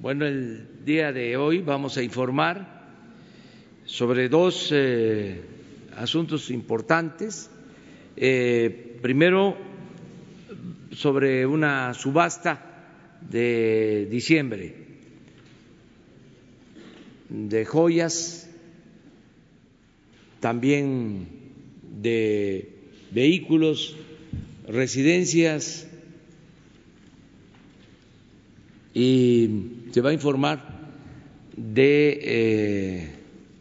Bueno, el día de hoy vamos a informar sobre dos eh, asuntos importantes. Eh, primero, sobre una subasta de diciembre de joyas, también de vehículos, residencias y se va a informar de eh,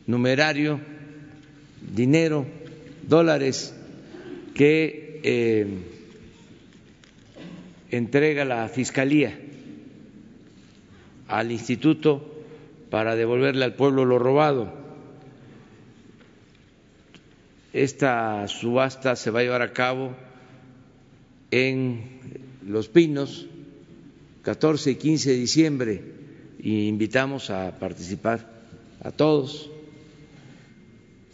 numerario, dinero, dólares que eh, entrega la Fiscalía al Instituto para devolverle al pueblo lo robado. Esta subasta se va a llevar a cabo en Los Pinos, 14 y 15 de diciembre, y invitamos a participar a todos.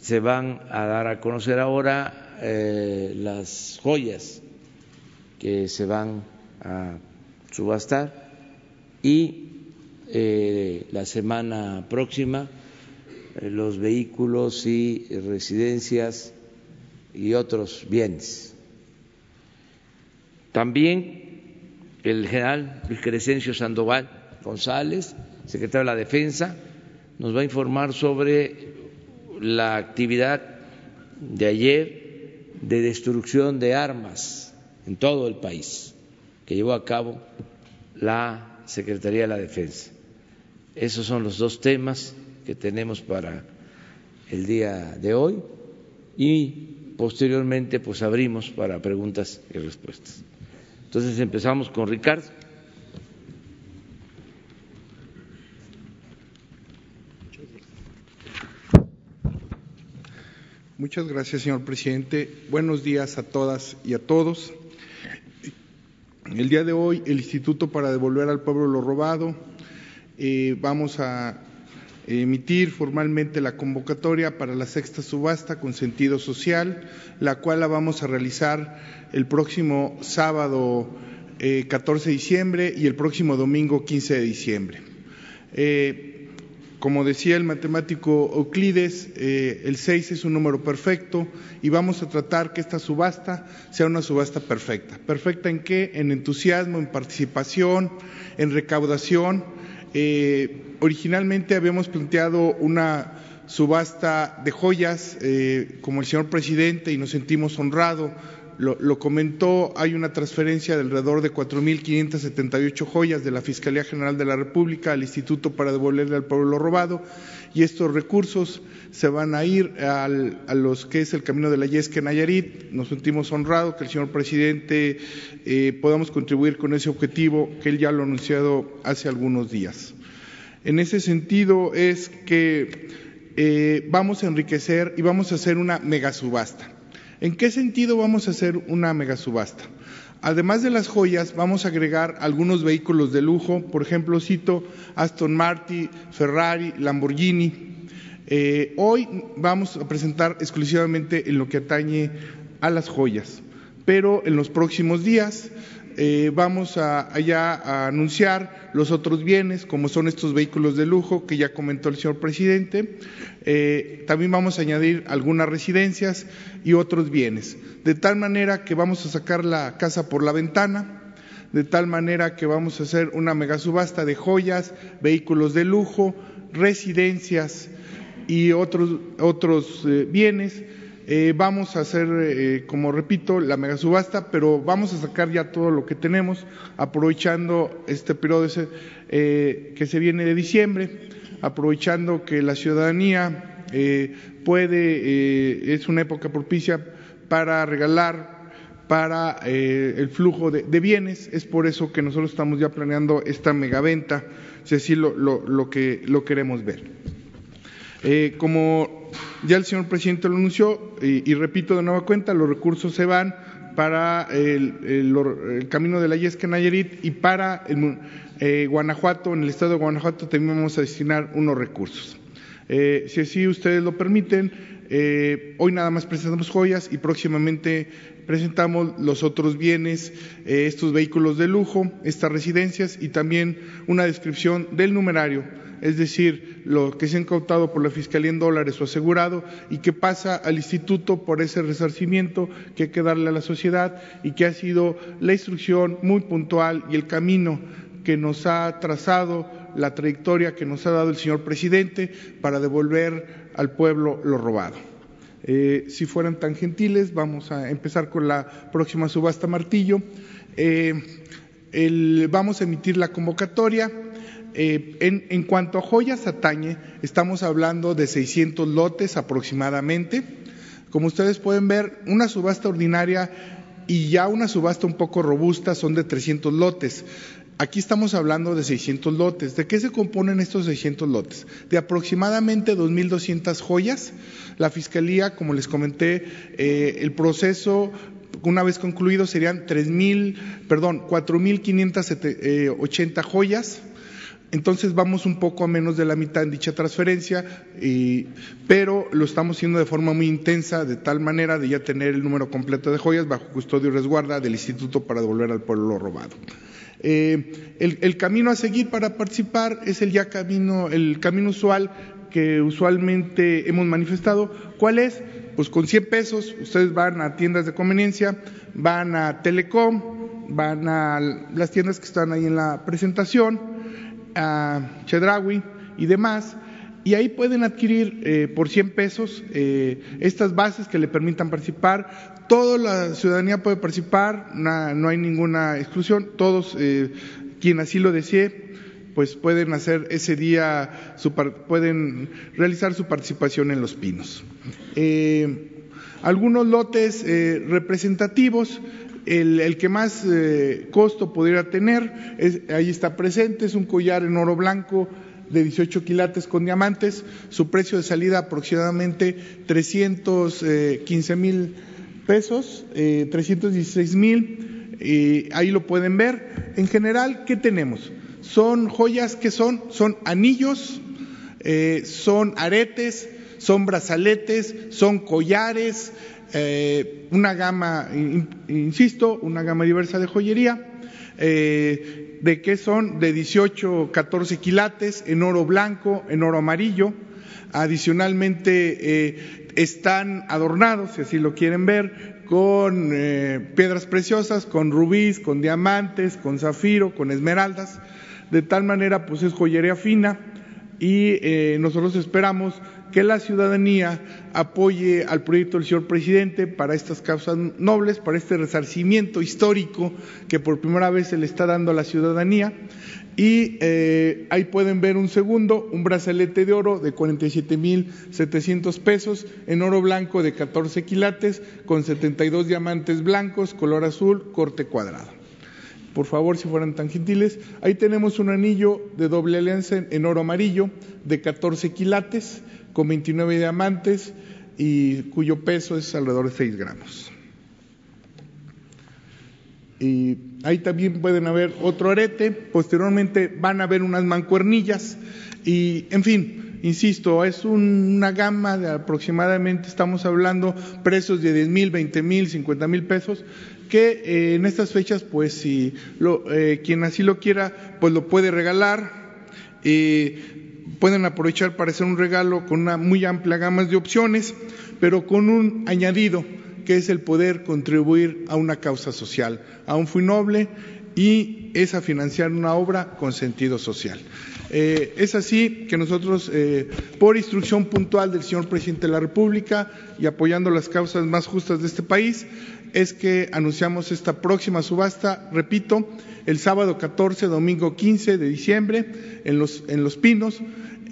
Se van a dar a conocer ahora eh, las joyas que se van a subastar y eh, la semana próxima eh, los vehículos y residencias y otros bienes. También el general Luis Crescencio Sandoval González, secretario de la Defensa, nos va a informar sobre la actividad de ayer de destrucción de armas en todo el país que llevó a cabo la Secretaría de la Defensa. Esos son los dos temas que tenemos para el día de hoy y posteriormente pues abrimos para preguntas y respuestas. Entonces empezamos con Ricardo. Muchas gracias, señor presidente. Buenos días a todas y a todos. El día de hoy, el Instituto para Devolver al Pueblo lo Robado eh, vamos a emitir formalmente la convocatoria para la sexta subasta con sentido social, la cual la vamos a realizar el próximo sábado 14 eh, de diciembre y el próximo domingo 15 de diciembre. Eh, como decía el matemático Euclides, el 6 es un número perfecto y vamos a tratar que esta subasta sea una subasta perfecta. ¿Perfecta en qué? En entusiasmo, en participación, en recaudación eh, originalmente habíamos planteado una subasta de joyas, eh, como el señor presidente, y nos sentimos honrados. Lo, comentó, hay una transferencia de alrededor de 4.578 joyas de la Fiscalía General de la República al Instituto para devolverle al pueblo robado y estos recursos se van a ir a los que es el camino de la Yesca Nayarit. Nos sentimos honrados que el señor presidente eh, podamos contribuir con ese objetivo que él ya lo ha anunciado hace algunos días. En ese sentido es que eh, vamos a enriquecer y vamos a hacer una megasubasta. ¿En qué sentido vamos a hacer una megasubasta? Además de las joyas, vamos a agregar algunos vehículos de lujo, por ejemplo, cito Aston Martin, Ferrari, Lamborghini, eh, hoy vamos a presentar exclusivamente en lo que atañe a las joyas, pero en los próximos días eh, vamos a, allá a anunciar los otros bienes, como son estos vehículos de lujo que ya comentó el señor presidente. Eh, también vamos a añadir algunas residencias y otros bienes, de tal manera que vamos a sacar la casa por la ventana, de tal manera que vamos a hacer una megasubasta de joyas, vehículos de lujo, residencias, y otros, otros eh, bienes. Eh, vamos a hacer, eh, como repito, la mega subasta, pero vamos a sacar ya todo lo que tenemos, aprovechando este periodo que se viene de diciembre, aprovechando que la ciudadanía puede, es una época propicia para regalar para el flujo de, bienes. Es por eso que nosotros estamos ya planeando esta megaventa, si así lo, lo, que lo queremos ver. Eh, como ya el señor presidente lo anunció, y, repito de nueva cuenta, los recursos se van para el, camino de la Yesca Nayarit y para eh, Guanajuato, en el estado de Guanajuato también vamos a destinar unos recursos. Eh, si así ustedes lo permiten, Eh, hoy nada más presentamos joyas y próximamente presentamos los otros bienes, estos vehículos de lujo, estas residencias y también una descripción del numerario, es decir, lo que se ha incautado por la Fiscalía en dólares o asegurado y que pasa al instituto por ese resarcimiento que hay que darle a la sociedad y que ha sido la instrucción muy puntual y el camino que nos ha trazado, la trayectoria que nos ha dado el señor presidente para devolver al pueblo lo robado. Eh, si fueran tan gentiles, vamos a empezar con la próxima subasta martillo. Eh, vamos a emitir la convocatoria. Eh, en, cuanto a joyas atañe, estamos hablando de 600 lotes aproximadamente. Como ustedes pueden ver, una subasta ordinaria y ya una subasta un poco robusta son de 300 lotes. Aquí estamos hablando de 600 lotes. ¿De qué se componen estos 600 lotes? De aproximadamente 2.200 joyas. La Fiscalía, como les comenté, eh, el proceso una vez concluido serían 3.000, perdón, 4.580 joyas. Entonces vamos un poco a menos de la mitad en dicha transferencia, pero lo estamos haciendo de forma muy intensa, de tal manera de ya tener el número completo de joyas bajo custodio y resguarda del Instituto para devolver al pueblo lo robado. Eh, el, camino a seguir para participar es el ya camino, el camino usual que usualmente hemos manifestado. ¿Cuál es? Pues con 100 pesos ustedes van a tiendas de conveniencia, van a Telecom, van a las tiendas que están ahí en la presentación, a Chedrawi y demás, y ahí pueden adquirir eh, por 100 pesos eh, estas bases que le permitan participar. Toda la ciudadanía puede participar, no hay ninguna exclusión, todos, eh, quien así lo desee, pues pueden hacer ese día, su, pueden realizar su participación en los pinos. Eh, algunos lotes eh, representativos, el, que más costo pudiera tener, ahí está presente, es un collar en oro blanco de 18 quilates con diamantes, su precio de salida aproximadamente 315 mil pesos, eh, 316 mil, eh, ahí lo pueden ver. En general, ¿qué tenemos? Son joyas que son, son anillos, eh, son aretes, son brazaletes, son collares, eh, una gama, insisto, una gama diversa de joyería. ¿De qué son? De 18, 14 quilates en oro blanco, en oro amarillo. Adicionalmente, están adornados, si así lo quieren ver, con eh, piedras preciosas, con rubíes, con diamantes, con zafiro, con esmeraldas. De tal manera, pues es joyería fina y eh, nosotros esperamos que la ciudadanía apoye al proyecto del señor presidente para estas causas nobles, para este resarcimiento histórico que por primera vez se le está dando a la ciudadanía y eh, ahí pueden ver un segundo, un brazalete de oro de 47 mil 700 pesos, en oro blanco de 14 quilates, con 72 diamantes blancos, color azul, corte cuadrado. Por favor, si fueran tan gentiles. Ahí tenemos un anillo de doble alianza en oro amarillo de 14 quilates, con 29 diamantes y cuyo peso es alrededor de 6 gramos. Y ahí también pueden haber otro arete, posteriormente van a haber unas mancuernillas y, en fin, insisto, es una gama de aproximadamente, estamos hablando precios de 10 mil, 20 mil, 50 mil pesos, que eh, en estas fechas, pues si eh, quien así lo quiera, pues lo puede regalar. Pueden aprovechar para hacer un regalo con una muy amplia gama de opciones, pero con un añadido que es el poder contribuir a una causa social, a un fin noble y es a financiar una obra con sentido social. Eh, es así que nosotros, eh, por instrucción puntual del señor presidente de la República y apoyando las causas más justas de este país, es que anunciamos esta próxima subasta, repito, el sábado 14, domingo 15 de diciembre, en Los, en los Pinos,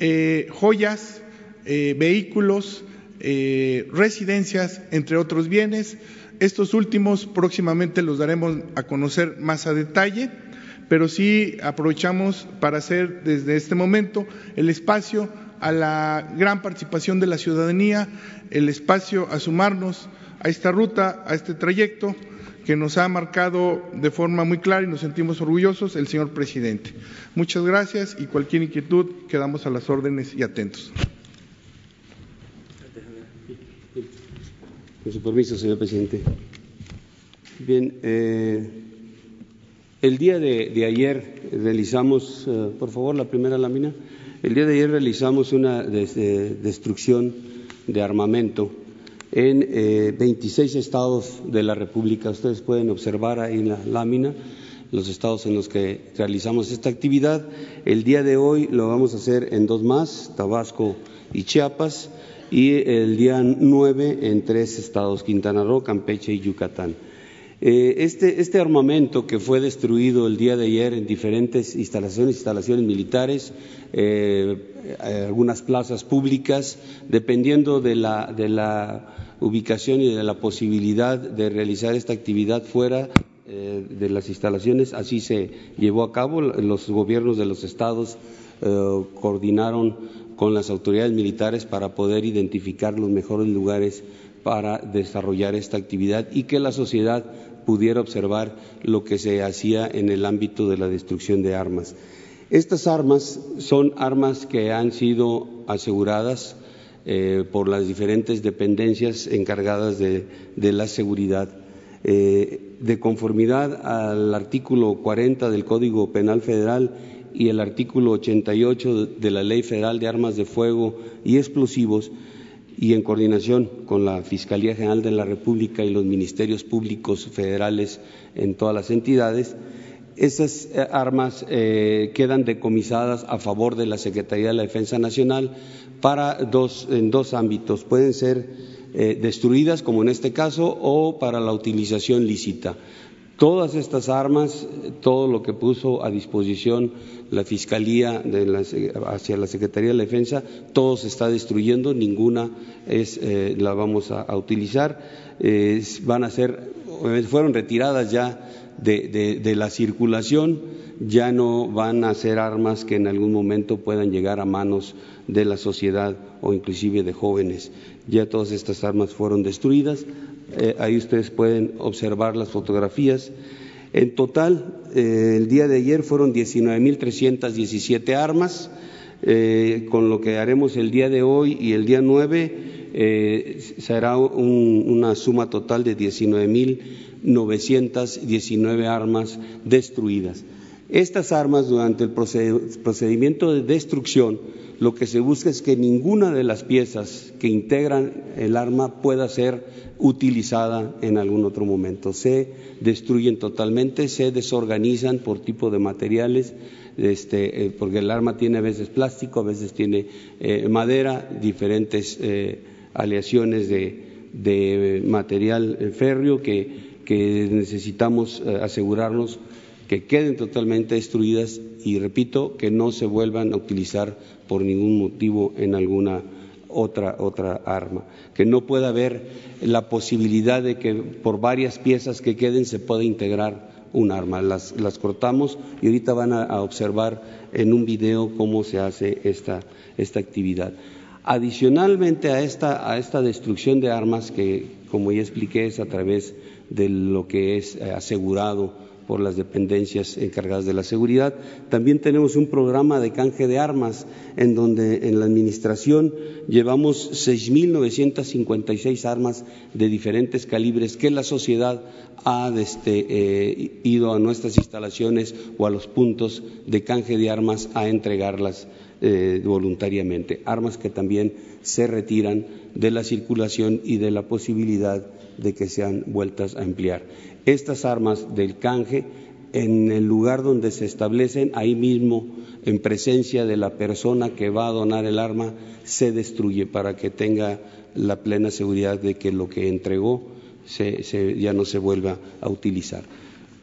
eh, joyas, vehículos, eh, residencias, entre otros bienes. Estos últimos próximamente los daremos a conocer más a detalle, pero sí aprovechamos para hacer desde este momento el espacio a la gran participación de la ciudadanía, el espacio a sumarnos a esta ruta, a este trayecto que nos ha marcado de forma muy clara y nos sentimos orgullosos el señor presidente. Muchas gracias y cualquier inquietud quedamos a las órdenes y atentos. Con su permiso, señor presidente. Bien, eh, el día de, ayer realizamos, eh, por favor, la primera lámina. El día de ayer realizamos una destrucción de armamento en 26 estados de la República. Ustedes pueden observar ahí en la lámina los estados en los que realizamos esta actividad. El día de hoy lo vamos a hacer en dos más, Tabasco y Chiapas, y el día nueve en tres estados, Quintana Roo, Campeche y Yucatán. Eh, este, este, armamento que fue destruido el día de ayer en diferentes instalaciones, instalaciones militares, eh, algunas plazas públicas, dependiendo de la ubicación y de la posibilidad de realizar esta actividad fuera eh, de las instalaciones. Así se llevó a cabo. Los gobiernos de los estados eh, coordinaron con las autoridades militares para poder identificar los mejores lugares para desarrollar esta actividad y que la sociedad pudiera observar lo que se hacía en el ámbito de la destrucción de armas. Estas armas son armas que han sido aseguradas eh, por las diferentes dependencias encargadas de la seguridad. Eh, de conformidad al artículo 40 del Código Penal Federal y el artículo 88 de la Ley Federal de Armas de Fuego y Explosivos, y en coordinación con la Fiscalía General de la República y los ministerios públicos federales en todas las entidades, esas eh, armas quedan decomisadas a favor de la Secretaría de la Defensa Nacional para dos, en dos ámbitos. Pueden ser eh, destruidas, como en este caso, o para la utilización lícita. Todas estas armas, todo lo que puso a disposición la Fiscalía hacia la Secretaría de la Defensa, todo se está destruyendo, ninguna es, eh, la vamos a, utilizar. van a ser, fueron retiradas ya de la circulación, ya no van a ser armas que en algún momento puedan llegar a manos de la sociedad o inclusive de jóvenes. Ya todas estas armas fueron destruidas. Eh, ahí ustedes pueden observar las fotografías. En total, eh, el día de ayer fueron 19.317 armas. Eh, con lo que haremos el día de hoy y el día 9 será una suma total de 19.919 armas destruidas. Estas armas durante el procedimiento de destrucción lo que se busca es que ninguna de las piezas que integran el arma pueda ser utilizada en algún otro momento. Se destruyen totalmente, se desorganizan por tipo de materiales, este, eh, porque el arma tiene a veces plástico, a veces tiene eh, madera, diferentes eh, aleaciones de, material férreo que, que necesitamos asegurarnos que queden totalmente destruidas y repito que no se vuelvan a utilizar por ningún motivo en alguna otra, otra arma, que no pueda haber la posibilidad de que por varias piezas que queden se pueda integrar un arma. Las, las cortamos y ahorita van a, observar en un video cómo se hace esta, esta actividad. Adicionalmente a esta, a esta destrucción de armas, que como ya expliqué es a través de lo que es eh, asegurado por las dependencias encargadas de la seguridad. También tenemos un programa de canje de armas en donde en la administración llevamos 6.956 armas de diferentes calibres que la sociedad ha este, eh, ido a nuestras instalaciones o a los puntos de canje de armas a entregarlas eh, voluntariamente. Armas que también se retiran de la circulación y de la posibilidad de que sean vueltas a emplear estas armas del canje en el lugar donde se establecen, ahí mismo, en presencia de la persona que va a donar el arma, se destruye para que tenga la plena seguridad de que lo que entregó ya no se vuelva a utilizar.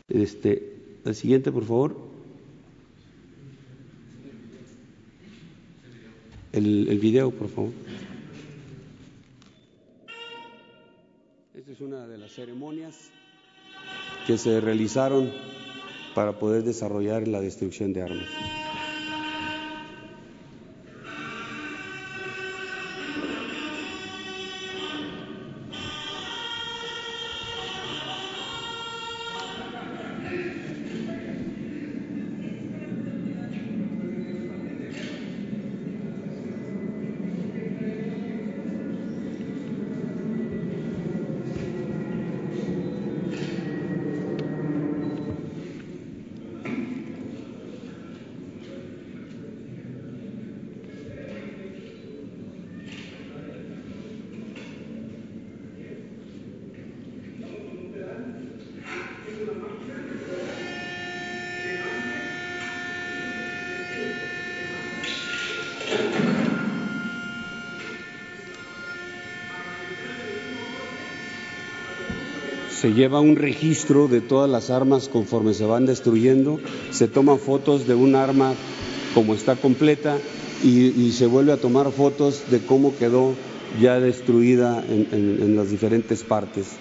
Este, la siguiente, por favor. El, el video, por favor. Esta es una de las ceremonias que se realizaron para poder desarrollar la destrucción de armas. Lleva un registro de todas las armas conforme se van destruyendo, se toman fotos de un arma como está completa y, se vuelve a tomar fotos de cómo quedó ya destruida en las diferentes partes.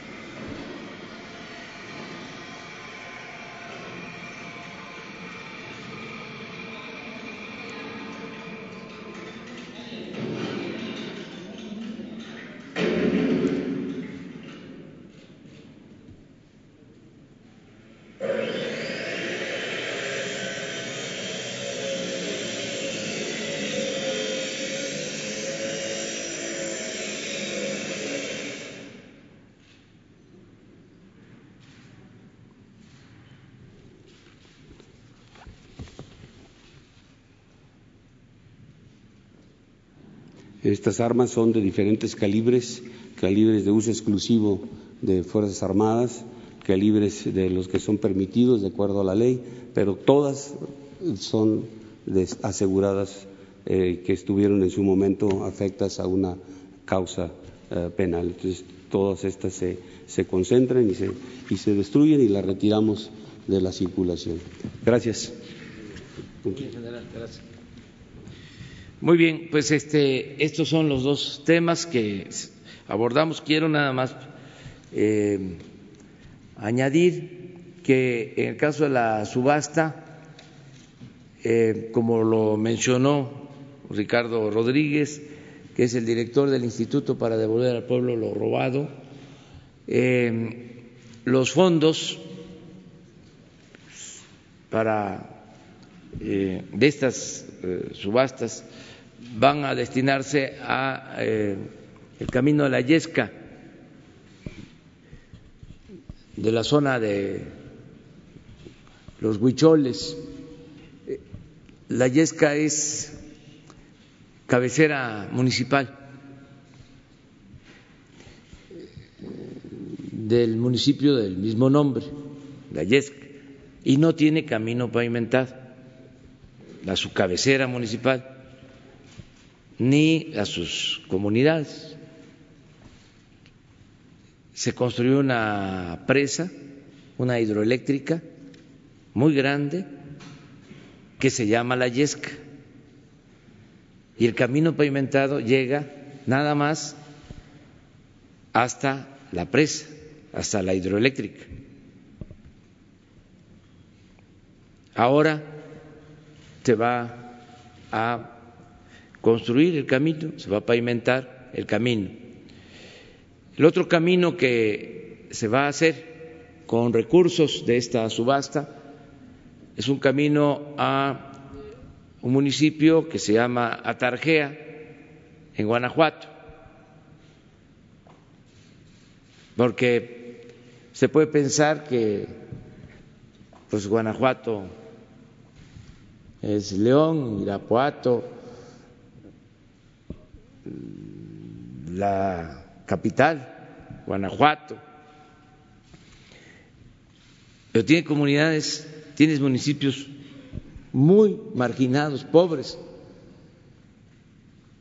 Estas armas son de diferentes calibres, calibres de uso exclusivo de Fuerzas Armadas, calibres de los que son permitidos de acuerdo a la ley, pero todas son aseguradas eh, que estuvieron en su momento afectas a una causa eh, penal. Entonces, todas estas se, se concentran y se, y se destruyen y las retiramos de la circulación. Gracias. Gracias. Muy bien, pues este, estos son los dos temas que abordamos. Quiero nada más eh, añadir que en el caso de la subasta, eh, como lo mencionó Ricardo Rodríguez, que es el director del Instituto para devolver al pueblo lo robado, eh, los fondos para de estas subastas van a destinarse a eh, el camino de la Yesca de la zona de los Huicholes. La Yesca es cabecera municipal del municipio del mismo nombre, la Yesca, y no tiene camino pavimentado, la su cabecera municipal ni a sus comunidades. Se construyó una presa, una hidroeléctrica muy grande que se llama La Yesca y el camino pavimentado llega nada más hasta la presa, hasta la hidroeléctrica. Ahora se va a construir el camino, se va a pavimentar el camino. El otro camino que se va a hacer con recursos de esta subasta es un camino a un municipio que se llama Atarjea, en Guanajuato, porque se puede pensar que pues Guanajuato es León, Irapuato, la capital, Guanajuato, pero tiene comunidades, tiene municipios muy marginados, pobres.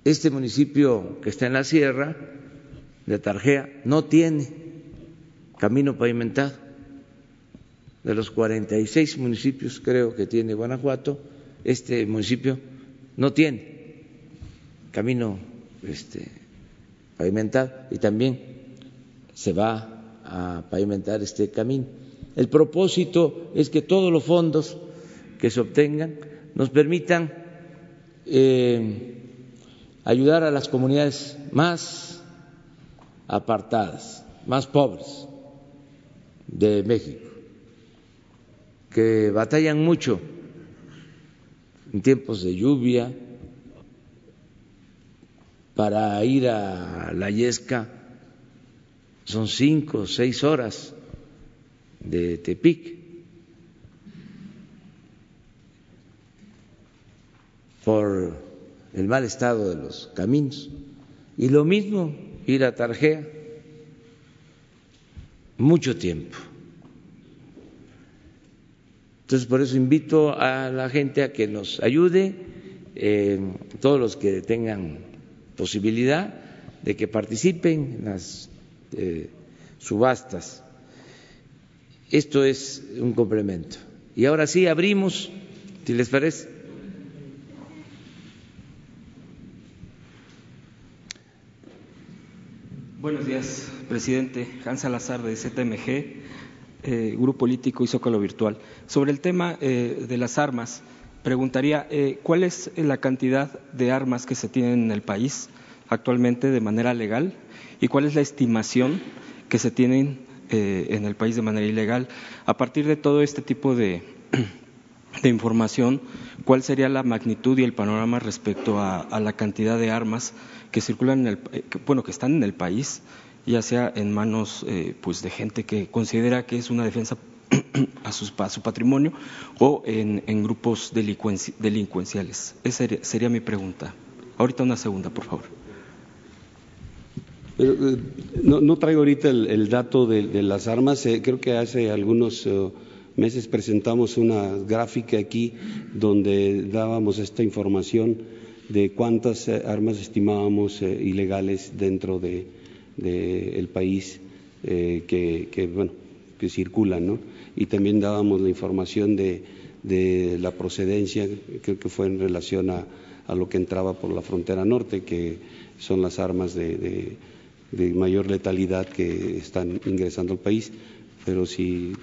Este municipio que está en la sierra de Tarjea no tiene camino pavimentado. De los 46 municipios creo que tiene Guanajuato, este municipio no tiene camino este, pavimentar y también se va a pavimentar este camino. El propósito es que todos los fondos que se obtengan nos permitan eh, ayudar a las comunidades más apartadas, más pobres de México, que batallan mucho en tiempos de lluvia, para ir a la Yesca son cinco o seis horas de Tepic. por el mal estado de los caminos. Y lo mismo ir a Tarjea, mucho tiempo. Entonces, por eso invito a la gente a que nos ayude eh, todos los que tengan posibilidad de que participen en las eh, subastas. Esto es un complemento. Y ahora sí, abrimos, si les parece. Buenos días, presidente. Hans Salazar de ZMG, eh, Grupo Político y Zócalo Virtual. Sobre el tema eh, de las armas, preguntaría, eh, ¿cuál es la cantidad de armas que se tienen en el país actualmente de manera legal y cuál es la estimación que se tienen en el país de manera ilegal? A partir de todo este tipo de, información, ¿cuál sería la magnitud y el panorama respecto a, la cantidad de armas que circulan en el, eh, bueno, que están en el país, ya sea en manos eh, pues de gente que considera que es una defensa a, sus, su patrimonio o en, grupos delincuenciales? Esa sería, mi pregunta. Ahorita una segunda, por favor. Eh, no, traigo ahorita el, dato de, las armas. creo que hace algunos meses presentamos una gráfica aquí donde dábamos esta información de cuántas eh, armas estimábamos eh, ilegales dentro del de, país eh, que, que circulan, ¿no? Y también dábamos la información de, la procedencia, creo que fue en relación a, lo que entraba por la frontera norte, que son las armas de mayor letalidad que están ingresando al país pero si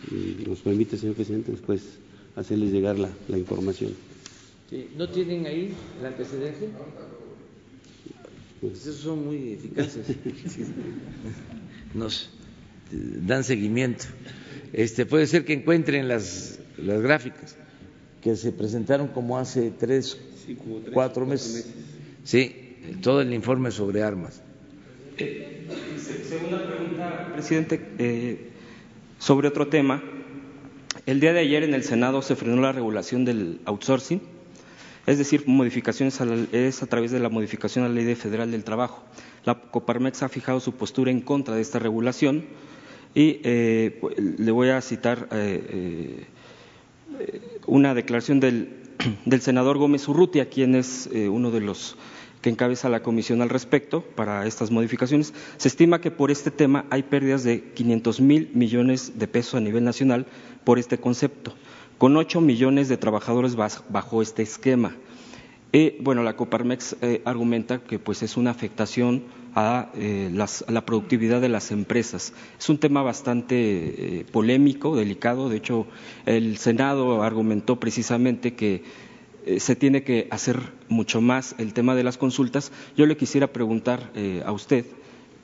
nos permite, señor presidente, después hacerles llegar la, información. ¿No tienen ahí el antecedente? Pues esos son muy eficaces. Nos dan seguimiento. Este, puede ser que encuentren las, las gráficas que se presentaron como hace tres, cuatro, meses. Sí, todo el informe sobre armas. Eh, segunda pregunta, presidente. Eh, sobre otro tema, el día de ayer en el Senado se frenó la regulación del outsourcing, es decir, modificaciones es a través de la modificación a la Ley Federal del Trabajo. La Coparmex ha fijado su postura en contra de esta regulación y eh, le voy a citar eh, eh, una declaración del, del, senador Gómez Urrutia, quien es uno de los que encabeza la comisión al respecto para estas modificaciones. Se estima que por este tema hay pérdidas de 500 mil millones de pesos a nivel nacional por este concepto, con 8 millones de trabajadores bajo este esquema. Y, bueno, la Coparmex eh, argumenta que pues es una afectación a, eh, la productividad de las empresas. Es un tema bastante eh, polémico, delicado. De hecho, el Senado argumentó precisamente que eh, se tiene que hacer mucho más el tema de las consultas. Yo le quisiera preguntar eh, a usted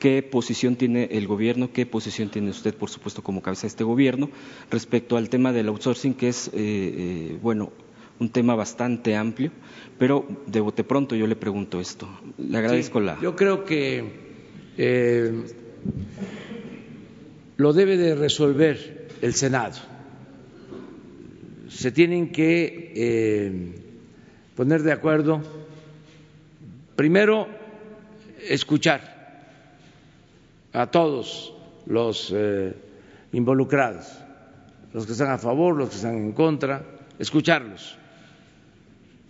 qué posición tiene el gobierno, qué posición tiene usted, por supuesto, como cabeza de este gobierno, respecto al tema del outsourcing, que es, eh, bueno, un tema bastante amplio, pero de bote pronto yo le pregunto esto. Le agradezco la. Yo creo que lo debe de resolver el Senado. Se tienen que poner de acuerdo, primero, escuchar a todos los eh, involucrados, los que están a favor, los que están en contra, escucharlos,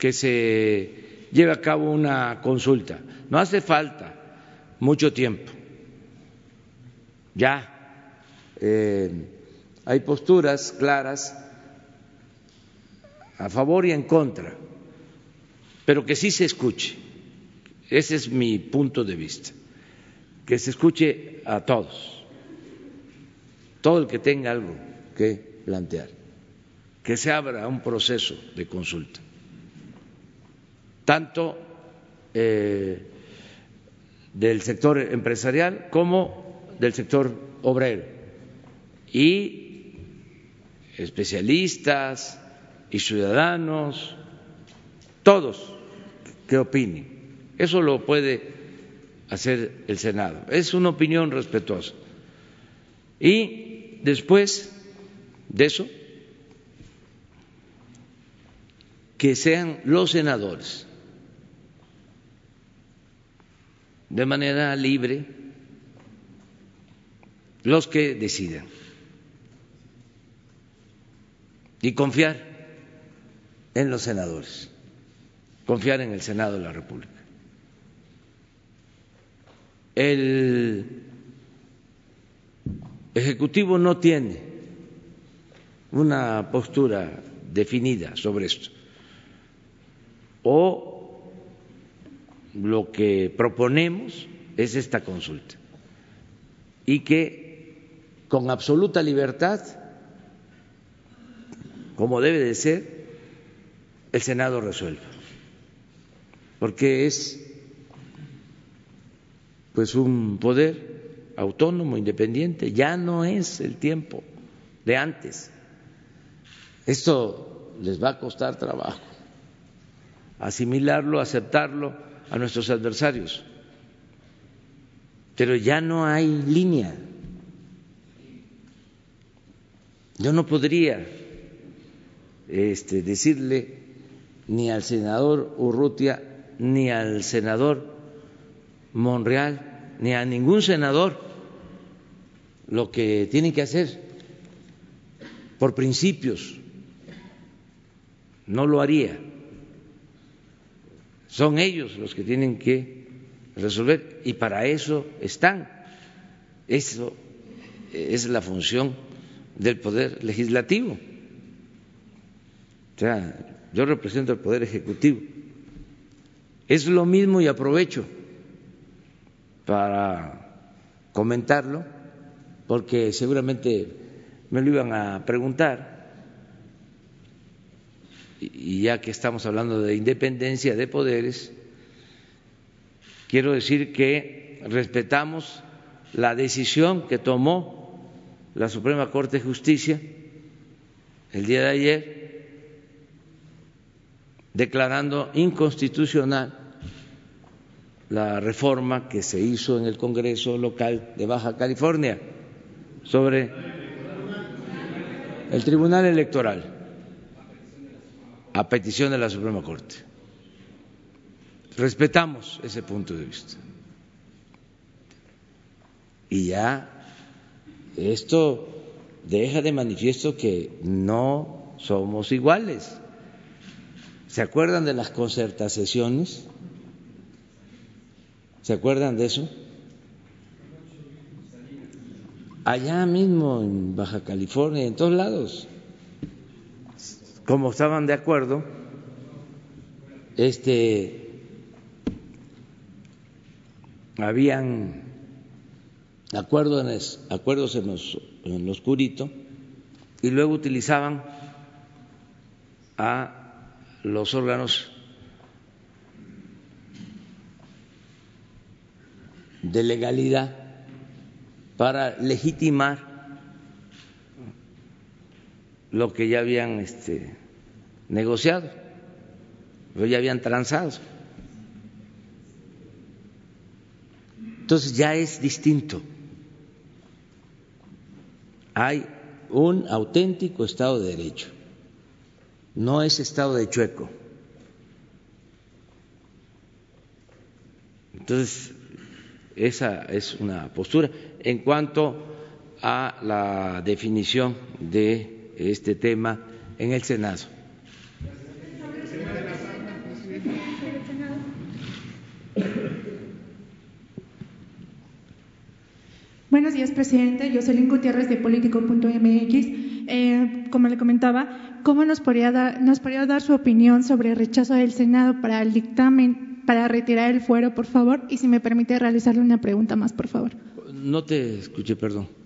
que se lleve a cabo una consulta. No hace falta mucho tiempo. Ya eh, hay posturas claras a favor y en contra pero que sí se escuche. Ese es mi punto de vista, que se escuche a todos, todo el que tenga algo que plantear, que se abra un proceso de consulta, tanto eh, del sector empresarial como del sector obrero y especialistas y ciudadanos todos que opinen. Eso lo puede hacer el Senado. Es una opinión respetuosa. Y después de eso, que sean los senadores, de manera libre, los que decidan. Y confiar en los senadores confiar en el Senado de la República. El Ejecutivo no tiene una postura definida sobre esto. O lo que proponemos es esta consulta. Y que con absoluta libertad, como debe de ser, el Senado resuelva, porque es pues un poder autónomo, independiente, ya no es el tiempo de antes. Esto les va a costar trabajo, asimilarlo, aceptarlo a nuestros adversarios, pero ya no hay línea. Yo no podría este, decirle ni al senador Urrutia ni al senador Monreal ni a ningún senador lo que tienen que hacer por principios. No lo haría. Son ellos los que tienen que resolver y para eso están. Eso es la función del poder legislativo. O sea, yo represento el poder ejecutivo. Es lo mismo y aprovecho para comentarlo, porque seguramente me lo iban a preguntar, y ya que estamos hablando de independencia de poderes, quiero decir que respetamos la decisión que tomó la Suprema Corte de Justicia el día de ayer, declarando inconstitucional la reforma que se hizo en el Congreso local de Baja California sobre el Tribunal Electoral a petición de la Suprema Corte. Respetamos ese punto de vista. Y ya esto deja de manifiesto que no somos iguales. ¿Se acuerdan de las concertaciones? ¿Se acuerdan de eso? Allá mismo en Baja California, en todos lados, como estaban de acuerdo, este, habían acuerdos, acuerdos en, los, en lo oscurito y luego utilizaban a los órganos de legalidad para legitimar lo que ya habían este, negociado, lo ya habían transado. Entonces ya es distinto. Hay un auténtico Estado de Derecho, no es Estado de chueco. Entonces, esa es una postura. En cuanto a la definición de este tema en el Senado. Buenos días, presidente. Yo soy Lynn Gutiérrez de Político.mx. Eh, como le comentaba, ¿cómo nos podría, dar, nos podría dar su opinión sobre el rechazo del Senado para el dictamen para retirar el fuero, por favor, y si me permite realizarle una pregunta más, por favor. No te escuché, perdón.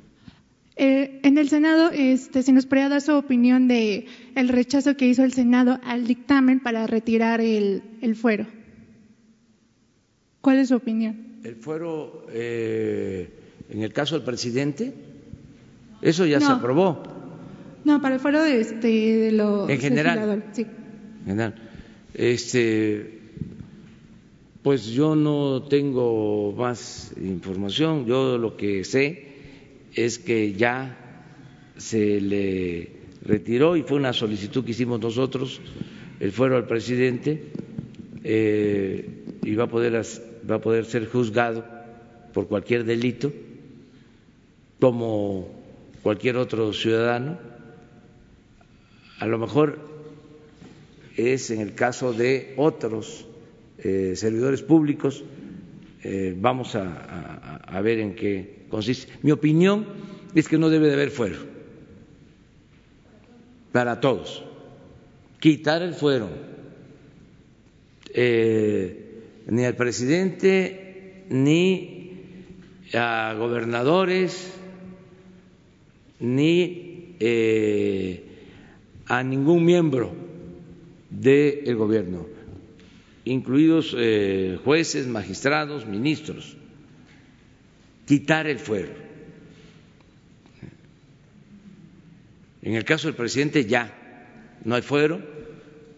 Eh, en el Senado, este, si nos podría dar su opinión de el rechazo que hizo el Senado al dictamen para retirar el, fuero. ¿Cuál es su opinión? El fuero, eh, en el caso del presidente, eso ya se aprobó. No, para el fuero de, este, de los en general. Sí. En general. Este, pues yo no tengo más información. Yo lo que sé es que ya se le retiró y fue una solicitud que hicimos nosotros, el fuero al presidente, eh, y va a, poder, va a poder ser juzgado por cualquier delito, como cualquier otro ciudadano. A lo mejor es en el caso de otros eh, servidores públicos. Eh, vamos a, a ver en qué consiste. Mi opinión es que no debe de haber fuero para todos. Quitar el fuero. Eh, ni al presidente ni a gobernadores ni eh, a ningún miembro del gobierno, incluidos eh, jueces, magistrados, ministros, quitar el fuero. En el caso del presidente ya no hay fuero,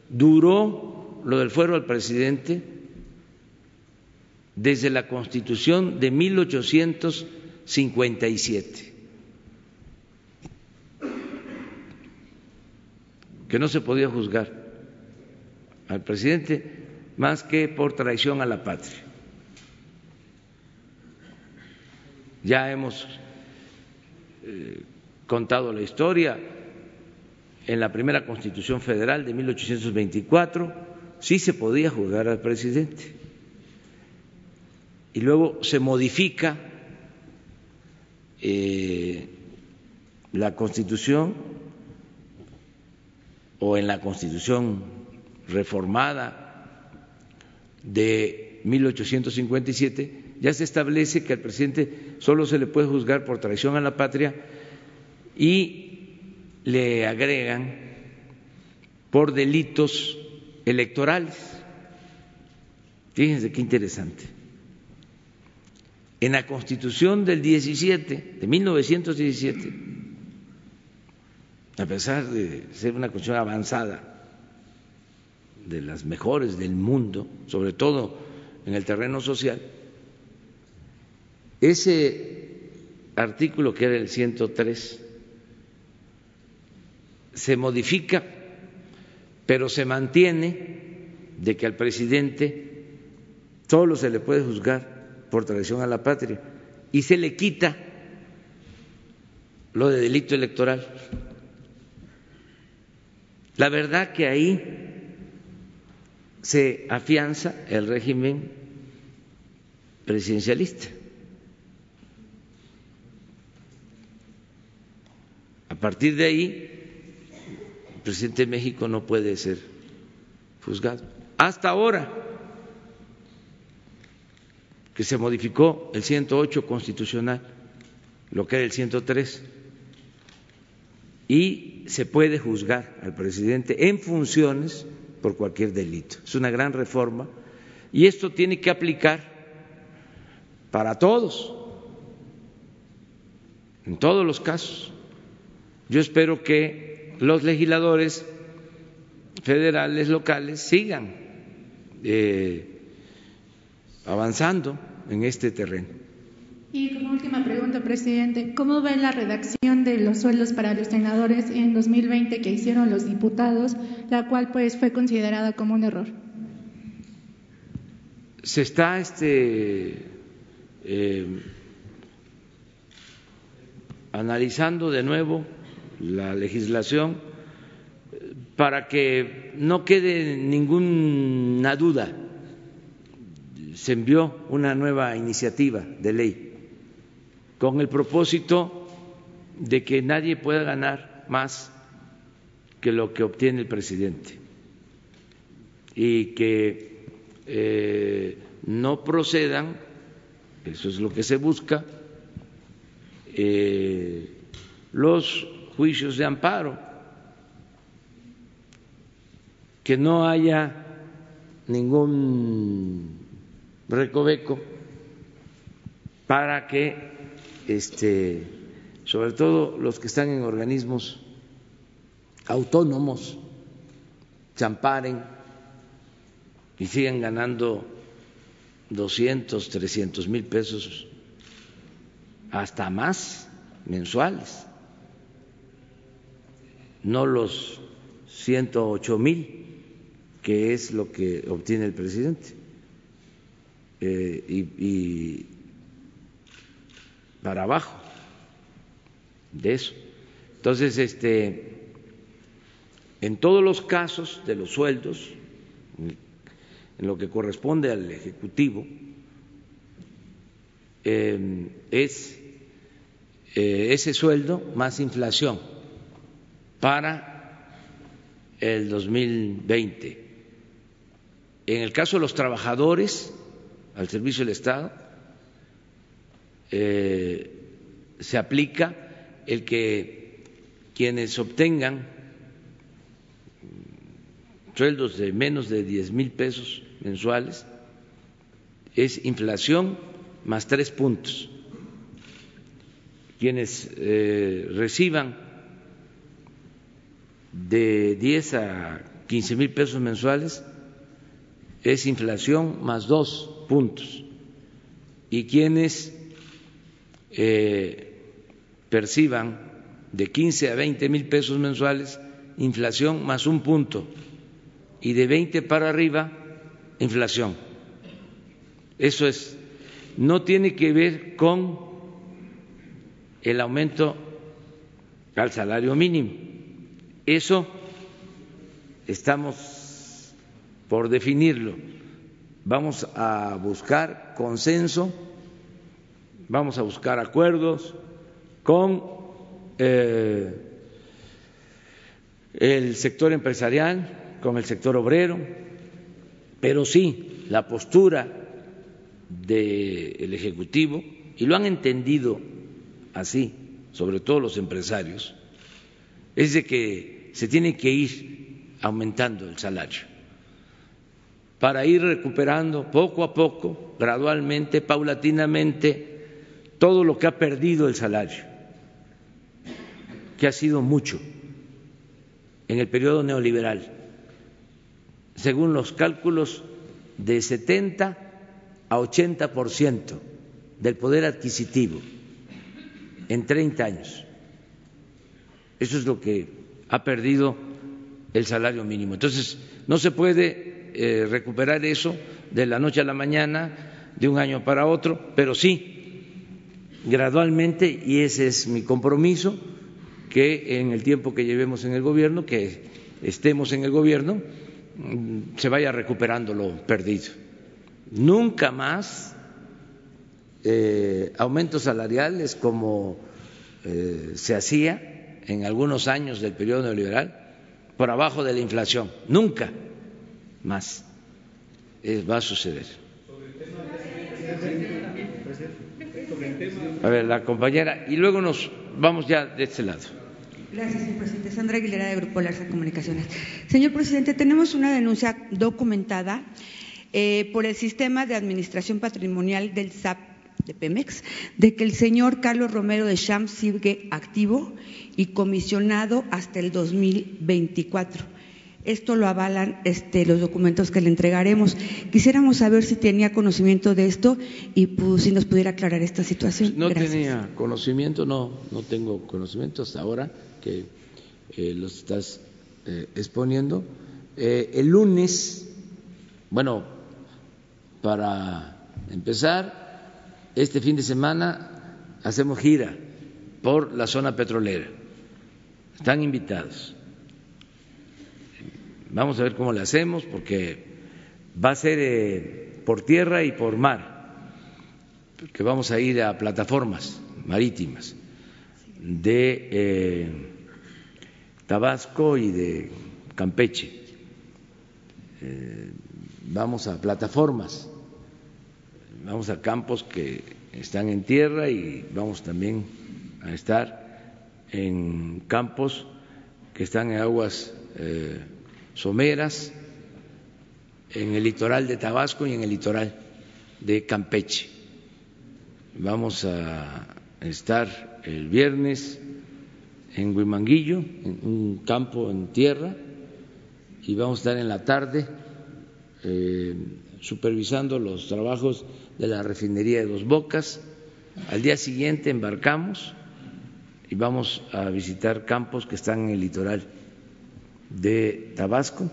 duró lo del fuero al presidente desde la Constitución de 1857, que no se podía juzgar al presidente más que por traición a la patria. Ya hemos eh, contado la historia. En la primera Constitución Federal de 1824, sí se podía juzgar al presidente. Y luego se modifica eh, la Constitución o en la Constitución reformada de 1857 ya se establece que al presidente solo se le puede juzgar por traición a la patria y le agregan por delitos electorales. Fíjense qué interesante en la Constitución del 17, de 1917, a pesar de ser una constitución avanzada, de las mejores del mundo, sobre todo en el terreno social, ese artículo que era el 103 se modifica, pero se mantiene de que al presidente solo se le puede juzgar por traición a la patria y se le quita lo de delito electoral. La verdad que ahí se afianza el régimen presidencialista. Partir de ahí, el presidente de México no puede ser juzgado. Hasta ahora que se modificó el 108 constitucional, lo que era el 103, y se puede juzgar al presidente en funciones por cualquier delito. Es una gran reforma y esto tiene que aplicar para todos, en todos los casos. Yo espero que los legisladores federales, locales, sigan eh, avanzando en este terreno. Y como última pregunta, presidente, ¿cómo ve la redacción de los sueldos para los senadores en 2020 que hicieron los diputados, la cual pues fue considerada como un error? Se está este eh, analizando de nuevo la legislación para que no quede ninguna duda se envió una nueva iniciativa de ley con el propósito de que nadie pueda ganar más que lo que obtiene el presidente y que eh, no procedan, eso es lo que se busca, eh, los juicios de amparo, que no haya ningún recoveco para que, este, sobre todo los que están en organismos autónomos, se amparen y sigan ganando 200, 300 mil pesos, hasta más mensuales, no los 108 mil, que es lo que obtiene el presidente. Eh, y, para abajo de eso. Entonces, este, En todos los casos de los sueldos, en lo que corresponde al Ejecutivo, eh, es eh, ese sueldo más inflación para el 2020. En el caso de los trabajadores al servicio del Estado, eh, se aplica el que quienes obtengan sueldos de menos de 10 mil pesos mensuales es inflación más tres puntos. Quienes eh, reciban de 10 a 15 mil pesos mensuales es inflación más dos puntos. Y quienes eh, perciban de 15 a 20 mil pesos mensuales, inflación más un punto. Y de 20 para arriba, inflación. Eso es, no tiene que ver con el aumento al salario mínimo. Eso estamos por definirlo. Vamos a buscar consenso, vamos a buscar acuerdos con eh, el sector empresarial, con el sector obrero, pero sí la postura del Ejecutivo, y lo han entendido así, sobre todo los empresarios, es de que se tiene que ir aumentando el salario para ir recuperando poco a poco, gradualmente, paulatinamente, todo lo que ha perdido el salario, que ha sido mucho en el periodo neoliberal, según los cálculos de 70 a 80 por ciento del poder adquisitivo en 30 años. Eso es lo que ha perdido el salario mínimo. Entonces, no se puede eh, recuperar eso de la noche a la mañana, de un año para otro, pero sí gradualmente, y ese es mi compromiso, que en el tiempo que llevemos en el gobierno, que estemos en el gobierno, mm, se vaya recuperando lo perdido. Nunca más eh, aumentos salariales como eh, se hacía en algunos años del periodo neoliberal por abajo de la inflación. Nunca más va a suceder. A ver, la compañera, y luego nos vamos ya de este lado. Gracias, señor presidente. Sandra Aguilera, de Grupo Larsa Comunicaciones. Señor presidente, tenemos una denuncia documentada eh, por el sistema de administración patrimonial del SAP de Pemex de que el señor Carlos Romero de Champs sigue activo y comisionado hasta el 2024. Esto lo avalan este, los documentos que le entregaremos. Quisiéramos saber si tenía conocimiento de esto y pues, si nos pudiera aclarar esta situación. No tenía conocimiento, no, no tengo conocimiento hasta ahora que eh, los estás eh, exponiendo. Eh, el lunes, bueno, para empezar, este fin de semana hacemos gira por la zona petrolera. Están invitados Vamos a ver cómo le hacemos porque va a ser eh, por tierra y por mar, porque vamos a ir a plataformas marítimas de eh, Tabasco y de Campeche. Eh, vamos a plataformas, vamos a campos que están en tierra y vamos también a estar en campos que están en aguas someras en el litoral de Tabasco y en el litoral de Campeche. Vamos a estar el viernes en Huimanguillo, en un campo en tierra, y vamos a estar en la tarde eh, supervisando los trabajos de la refinería de Dos Bocas. Al día siguiente embarcamos y vamos a visitar campos que están en el litoral de Tabasco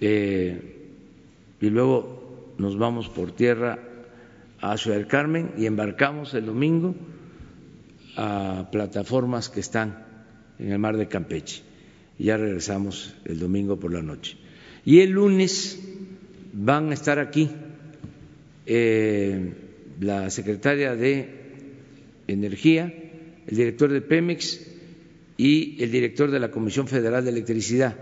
eh, y luego nos vamos por tierra a Ciudad Carmen y embarcamos el domingo a plataformas que están en el mar de Campeche. y ya regresamos el domingo por la noche. Y el lunes van a estar aquí eh, la secretaria de Energía, el director de Pemex y el director de la Comisión Federal de Electricidad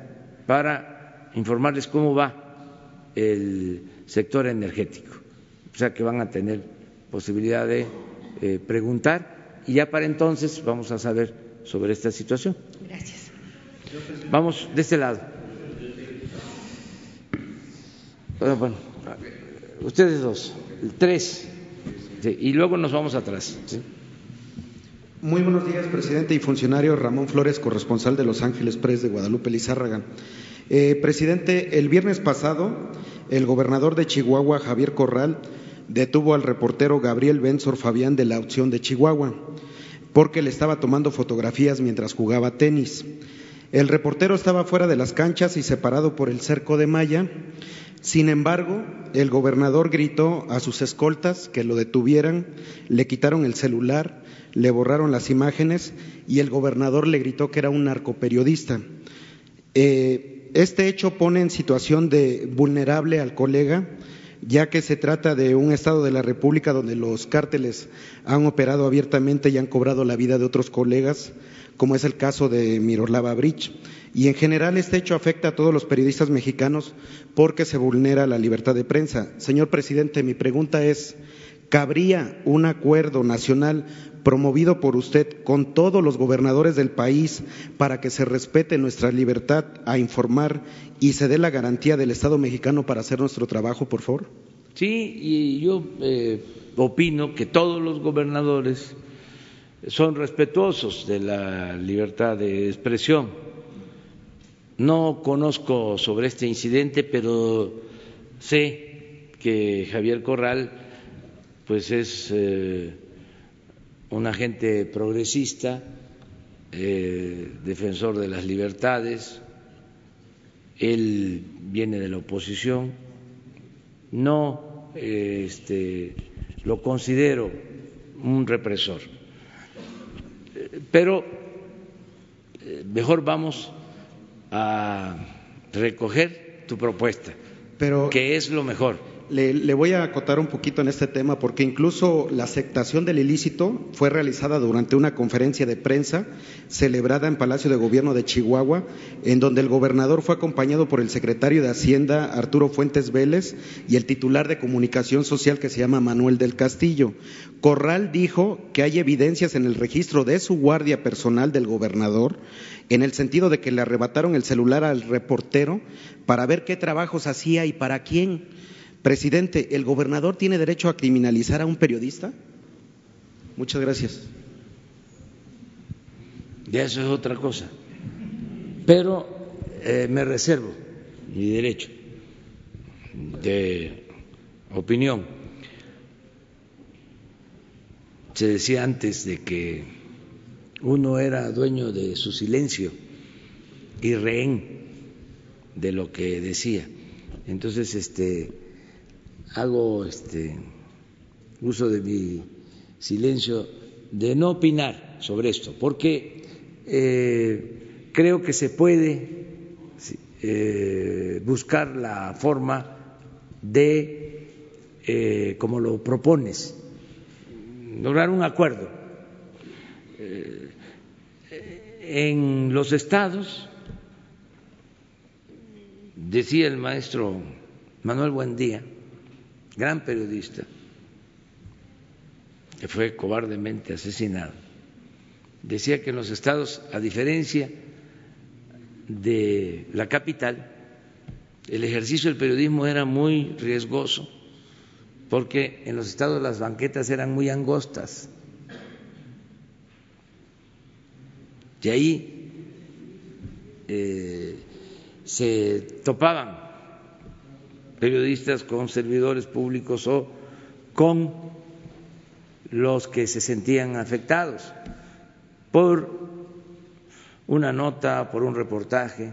para informarles cómo va el sector energético. O sea que van a tener posibilidad de eh, preguntar y ya para entonces vamos a saber sobre esta situación. Gracias. Vamos de este lado. Bueno, bueno, ustedes dos, tres, y luego nos vamos atrás. Muy buenos días, presidente y funcionario Ramón Flores, corresponsal de Los Ángeles Press de Guadalupe Lizárraga. Eh, presidente, el viernes pasado, el gobernador de Chihuahua, Javier Corral, detuvo al reportero Gabriel Benzor Fabián de la opción de Chihuahua, porque le estaba tomando fotografías mientras jugaba tenis. El reportero estaba fuera de las canchas y separado por el cerco de malla. Sin embargo, el gobernador gritó a sus escoltas que lo detuvieran, le quitaron el celular, le borraron las imágenes y el gobernador le gritó que era un narcoperiodista. Eh, este hecho pone en situación de vulnerable al colega, ya que se trata de un Estado de la República donde los cárteles han operado abiertamente y han cobrado la vida de otros colegas, como es el caso de Miroslava Bridge. Y en general este hecho afecta a todos los periodistas mexicanos porque se vulnera la libertad de prensa. Señor presidente, mi pregunta es, ¿cabría un acuerdo nacional promovido por usted con todos los gobernadores del país para que se respete nuestra libertad a informar y se dé la garantía del Estado mexicano para hacer nuestro trabajo, por favor? Sí, y yo eh, opino que todos los gobernadores son respetuosos de la libertad de expresión. No conozco sobre este incidente, pero sé que Javier Corral pues es eh, un agente progresista, eh, defensor de las libertades, él viene de la oposición, no este, lo considero un represor, pero eh, mejor vamos a recoger tu propuesta, Pero que es lo mejor. Le, voy a acotar un poquito en este tema porque incluso la aceptación del ilícito fue realizada durante una conferencia de prensa celebrada en Palacio de Gobierno de Chihuahua, en donde el gobernador fue acompañado por el secretario de Hacienda Arturo Fuentes Vélez y el titular de comunicación social que se llama Manuel del Castillo. Corral dijo que hay evidencias en el registro de su guardia personal del gobernador en el sentido de que le arrebataron el celular al reportero para ver qué trabajos hacía y para quién. Presidente, ¿el gobernador tiene derecho a criminalizar a un periodista? Muchas gracias. Ya eso es otra cosa. Pero eh, me reservo mi derecho de opinión. Se decía antes de que uno era dueño de su silencio y rehén de lo que decía. Entonces, este hago este uso de mi silencio de no opinar sobre esto, porque eh, creo que se puede eh, buscar la forma de, eh, como lo propones, lograr un acuerdo. en los estados, decía el maestro Manuel Buendía, gran periodista, que fue cobardemente asesinado, decía que en los estados, a diferencia de la capital, el ejercicio del periodismo era muy riesgoso, porque en los estados las banquetas eran muy angostas. Y ahí eh, se topaban periodistas con servidores públicos o con los que se sentían afectados por una nota, por un reportaje.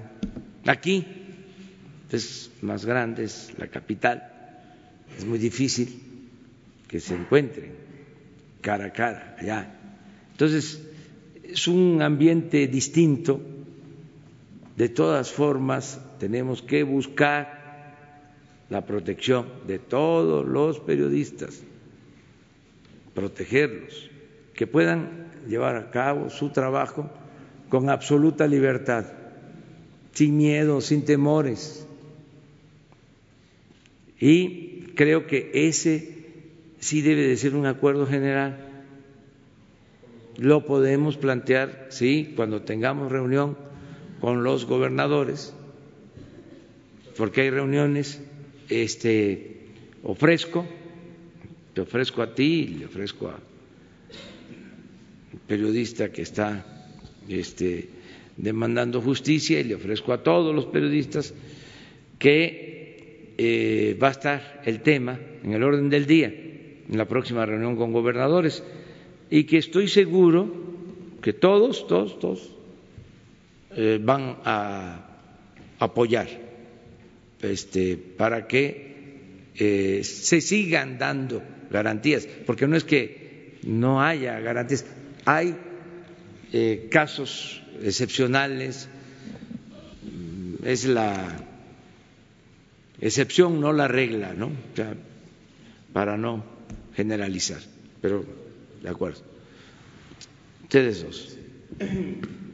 Aquí es más grande, es la capital, es muy difícil que se encuentren cara a cara allá. Entonces, es un ambiente distinto De todas formas, tenemos que buscar la protección de todos los periodistas, protegerlos, que puedan llevar a cabo su trabajo con absoluta libertad, sin miedo, sin temores. Y creo que ese sí debe de ser un acuerdo general. Lo podemos plantear, sí, cuando tengamos reunión con los gobernadores, porque hay reuniones, este, ofrezco, te ofrezco a ti, le ofrezco a periodista que está este, demandando justicia y le ofrezco a todos los periodistas que eh, va a estar el tema en el orden del día en la próxima reunión con gobernadores. Y que estoy seguro que todos, todos, todos eh, van a apoyar este, para que eh, se sigan dando garantías, porque no es que no haya garantías, hay eh, casos excepcionales, mm, es la excepción, no la regla, ¿no? Para no generalizar, pero de acuerdo. Ustedes dos.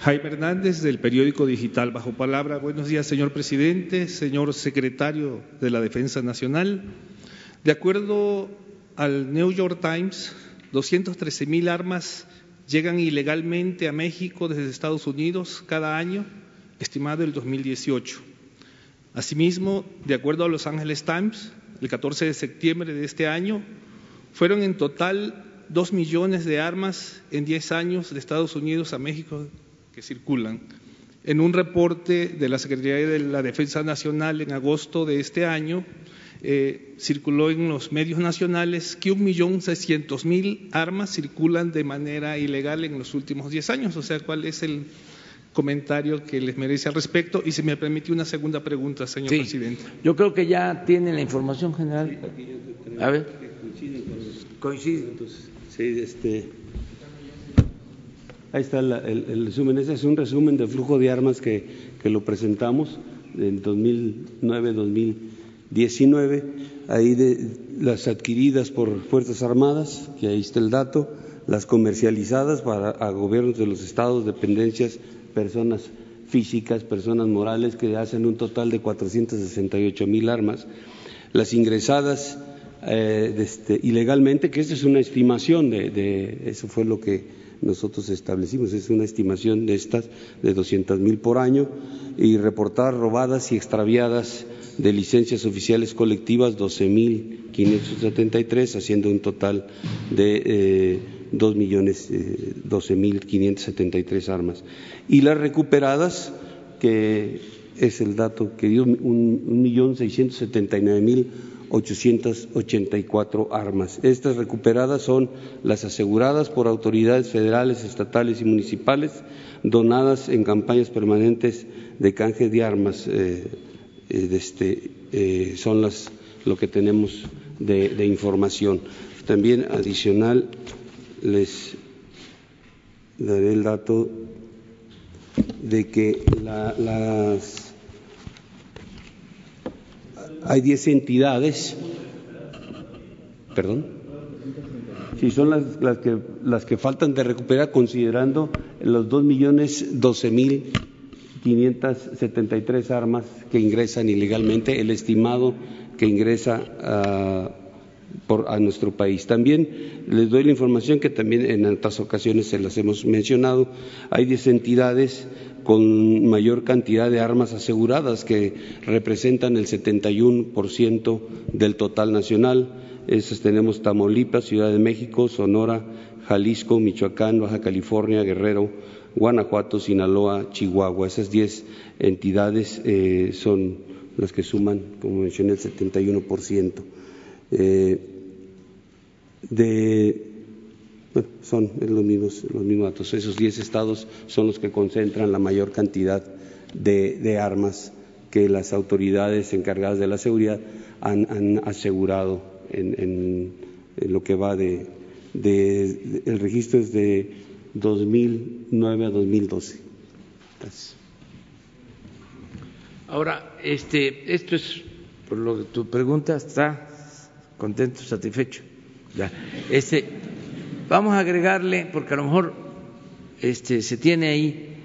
Jaime Hernández, del periódico digital Bajo Palabra. Buenos días, señor presidente, señor secretario de la Defensa Nacional. De acuerdo al New York Times, 213 mil armas llegan ilegalmente a México desde Estados Unidos cada año, estimado el 2018. Asimismo, de acuerdo a Los Angeles Times, el 14 de septiembre de este año, fueron en total dos millones de armas en diez años de Estados Unidos a México que circulan. En un reporte de la Secretaría de la Defensa Nacional en agosto de este año, eh, circuló en los medios nacionales que un millón seiscientos mil armas circulan de manera ilegal en los últimos diez años. O sea, ¿cuál es el comentario que les merece al respecto? Y si me permite una segunda pregunta, señor presidente. Yo creo que ya tienen la información general. A ver. Coincide. Sí, este. Ahí está el, resumen. Ese es un resumen del flujo de armas que, que lo presentamos en 2009-2019. Ahí de las adquiridas por Fuerzas Armadas, que ahí está el dato, las comercializadas para a gobiernos de los estados, dependencias, personas físicas, personas morales, que hacen un total de 468 mil armas, las ingresadas eh, este, ilegalmente, que esa es una estimación de, de, eso fue lo que nosotros establecimos, es una estimación de estas de 200 mil por año, y reportar robadas y extraviadas de licencias oficiales colectivas 12.573, haciendo un total de eh, 2 millones eh, 12.573 armas. Y las recuperadas, que es el dato que dio un millón seiscientos setenta y nueve mil 884 armas. Estas recuperadas son las aseguradas por autoridades federales, estatales y municipales, donadas en campañas permanentes de canje de armas. Eh, eh, este, eh, son las, lo que tenemos de, información. También adicional les daré el dato de que la, las hay 10 entidades, perdón, si son las, que, las que faltan de recuperar considerando los dos millones doce mil tres armas que ingresan ilegalmente, el estimado que ingresa a, por, a nuestro país. También les doy la información que también en otras ocasiones se las hemos mencionado. Hay 10 entidades con mayor cantidad de armas aseguradas, que representan el 71% del total nacional. Esas tenemos Tamaulipas, Ciudad de México, Sonora, Jalisco, Michoacán, Baja California, Guerrero, Guanajuato, Sinaloa, Chihuahua. Esas 10 entidades eh, son las que suman, como mencioné, el 71%. Eh, de bueno, son los mismos, los mismos datos. Esos 10 estados son los que concentran la mayor cantidad de, armas que las autoridades encargadas de la seguridad han, asegurado en, en, lo que va de, de, El registro es de 2009 a 2012. Gracias. Ahora, este, esto es por lo que tu pregunta está contento, satisfecho. Ya. Este, vamos a agregarle, porque a lo mejor este, se tiene ahí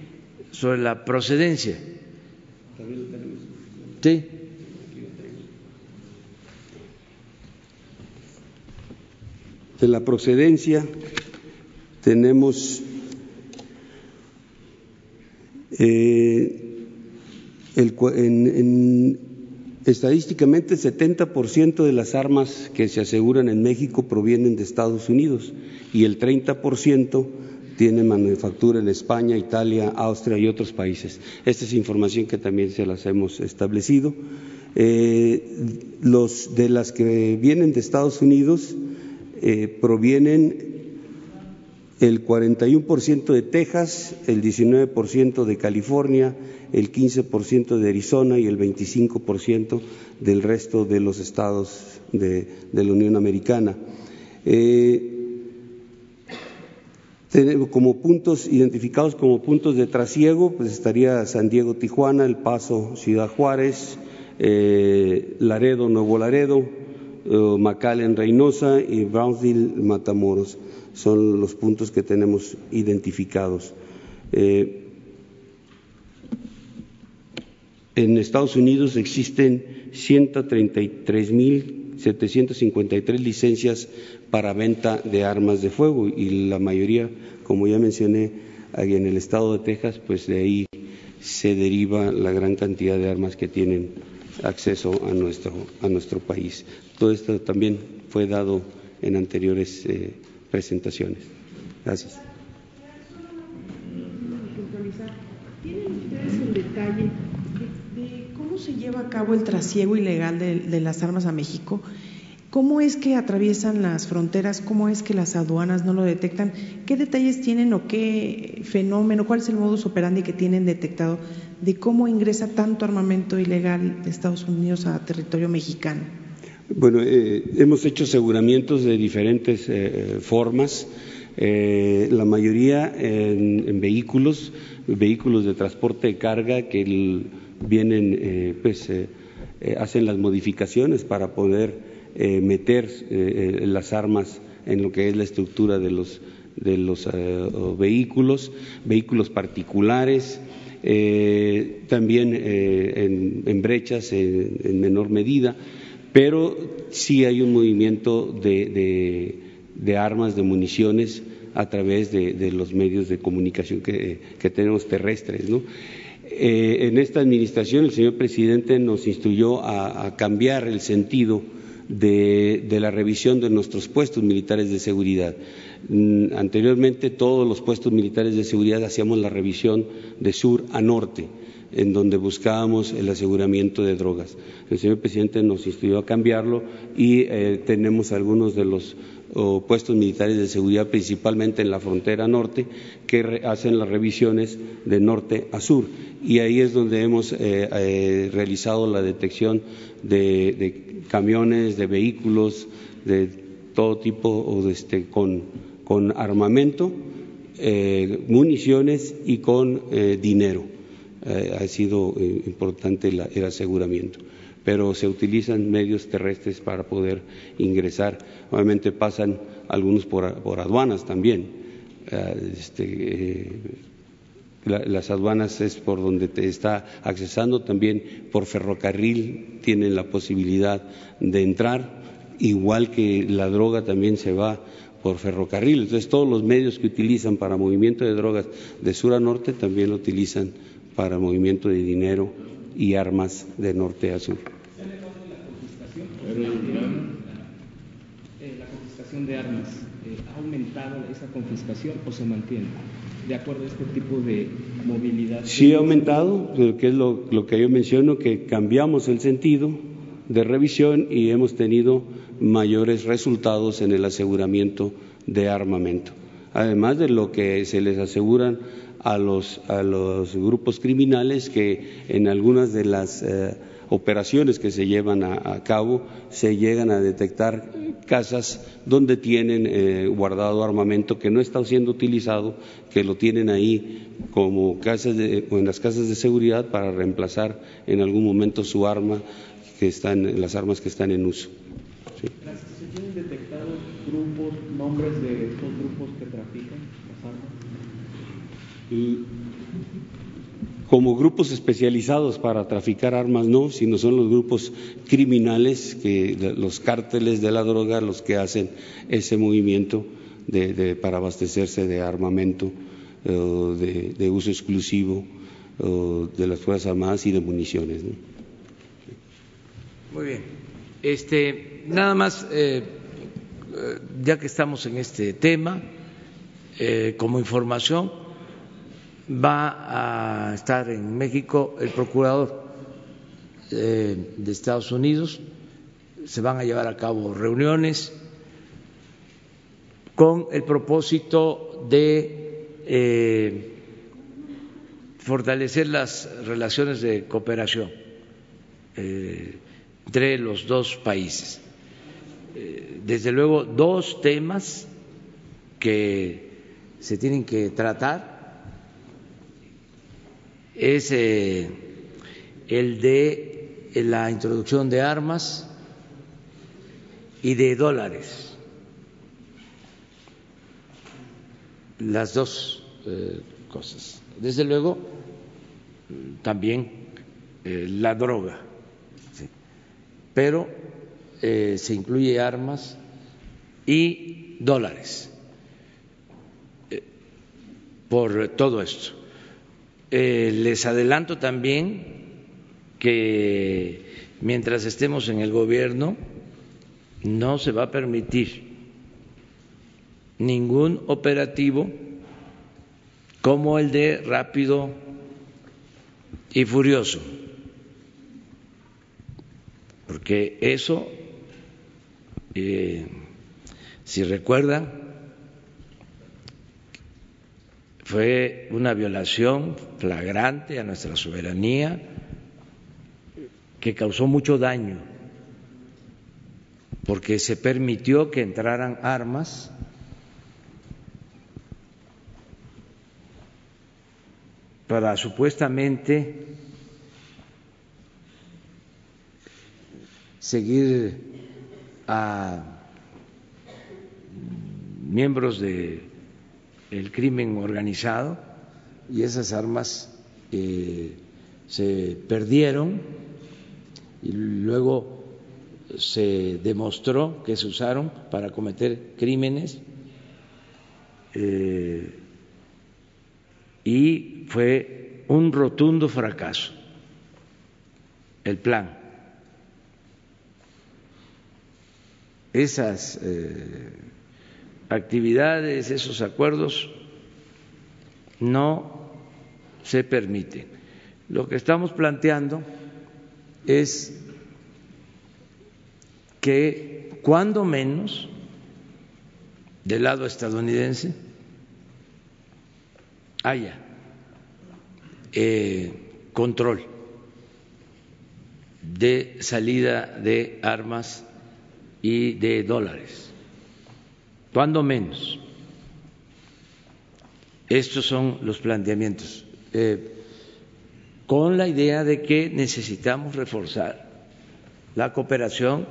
sobre la procedencia. Sí. De la procedencia tenemos eh, el, en, estadísticamente el 70% de las armas que se aseguran en México provienen de Estados Unidos y el 30% tiene manufactura en España, Italia, Austria y otros países. Esta es información que también se las hemos establecido. Eh, los de las que vienen de Estados Unidos eh, provienen el 41% de Texas, el 19% de California, el 15% de Arizona y el 25% del resto de los estados de, la Unión Americana. Eh, como puntos identificados como puntos de trasiego, pues estaría San Diego, Tijuana, El Paso, Ciudad Juárez, eh, Laredo, Nuevo Laredo, eh, McAllen, Reynosa y Brownsville, Matamoros. Son los puntos que tenemos identificados. Eh, en Estados Unidos existen 133.753 licencias para venta de armas de fuego y la mayoría, como ya mencioné, en el estado de Texas, pues de ahí se deriva la gran cantidad de armas que tienen acceso a nuestro, a nuestro país. Todo esto también fue dado en anteriores eh, presentaciones. Gracias. ¿Tienen ustedes el detalle de, cómo se lleva a cabo el trasiego ilegal de las armas a México? ¿Cómo es que atraviesan las fronteras? ¿Cómo es que las aduanas no lo detectan? ¿Qué detalles tienen o qué fenómeno, cuál es el modus operandi que tienen detectado de cómo ingresa tanto armamento ilegal de Estados Unidos a territorio mexicano? Bueno, eh, hemos hecho aseguramientos de diferentes eh, formas, eh, la mayoría en, vehículos, vehículos de transporte de carga que vienen, pues, hacen las modificaciones para poder meter las armas en lo que es la estructura de los, de los eh, vehículos, vehículos particulares, también en, brechas en, menor medida, pero sí hay un movimiento de, armas, de municiones a través de, los medios de comunicación que, tenemos terrestres. Eh, en esta administración el señor presidente nos instruyó a, cambiar el sentido de, la revisión de nuestros puestos militares de seguridad. Mm, anteriormente todos los puestos militares de seguridad hacíamos la revisión de sur a norte, en donde buscábamos el aseguramiento de drogas. El señor presidente nos instruyó a cambiarlo y eh, tenemos algunos de los puestos militares de seguridad, principalmente en la frontera norte, que hacen las revisiones de norte a sur. Y ahí es donde hemos eh, eh, realizado la detección de, de, camiones, de vehículos, de todo tipo, o de este, con, con, armamento, eh, municiones y con dinero. ha sido importante el aseguramiento pero se utilizan medios terrestres para poder ingresar. Obviamente pasan algunos por, aduanas también. Este, eh, la, las aduanas es por donde te está accesando, también por ferrocarril tienen la posibilidad de entrar, igual que la droga también se va por ferrocarril. Entonces todos los medios que utilizan para movimiento de drogas de sur a norte también lo utilizan para movimiento de dinero y armas de norte a sur. La confiscación de armas, eh, ¿ha aumentado esa confiscación o se mantiene? De acuerdo a este tipo de movilidad. Sí, ha aumentado, que es lo, lo que yo menciono, que cambiamos el sentido de revisión y hemos tenido mayores resultados en el aseguramiento de armamento. Además de lo que se les aseguran a los, a los grupos criminales que en algunas de las eh, operaciones que se llevan a, cabo se llegan a detectar casas donde tienen eh, guardado armamento que no está siendo utilizado, que lo tienen ahí como casas de, en las casas de seguridad para reemplazar en algún momento su arma que están, las armas que están en uso. ¿Se tienen detectados grupos, nombres de estos grupos que trafican las armas? como grupos especializados para traficar armas, no, sino son los grupos criminales, que, los cárteles de la droga, los que hacen ese movimiento de, para abastecerse de armamento eh, de, uso exclusivo de las Fuerzas Armadas y de municiones. Muy bien. Este, nada más, eh, ya que estamos en este tema, como información, va a estar en México el procurador eh, de Estados Unidos, se van a llevar a cabo reuniones con el propósito de eh, fortalecer las relaciones de cooperación eh, entre los dos países. Desde luego, dos temas que se tienen que tratar es eh, el de la introducción de armas y de dólares. Las dos eh, cosas. Desde luego, también eh, la droga, pero se incluye armas y dólares por todo esto. Eh, les adelanto también que mientras estemos en el gobierno no se va a permitir ningún operativo como el de rápido y furioso, porque eso, eh, si recuerdan, fue una violación flagrante a nuestra soberanía que causó mucho daño porque se permitió que entraran armas para supuestamente seguir a miembros de el crimen organizado y esas armas eh, se perdieron y luego se demostró que se usaron para cometer crímenes eh, y fue un rotundo fracaso el plan. Esas eh, actividades, esos acuerdos no se permiten. Lo que estamos planteando es que cuando menos del lado estadounidense haya eh, control de salida de armas y de dólares cuando menos. Estos son los planteamientos, eh, con la idea de que necesitamos reforzar la cooperación.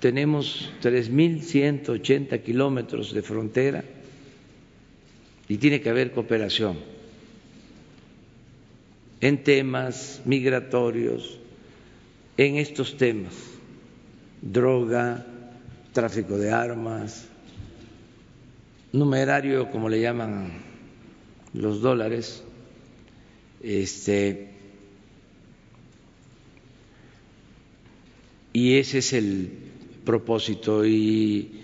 Tenemos 3.180 kilómetros de frontera y tiene que haber cooperación en temas migratorios, en estos temas, droga, tráfico de armas, numerario, como le llaman los dólares, este, y ese es el propósito y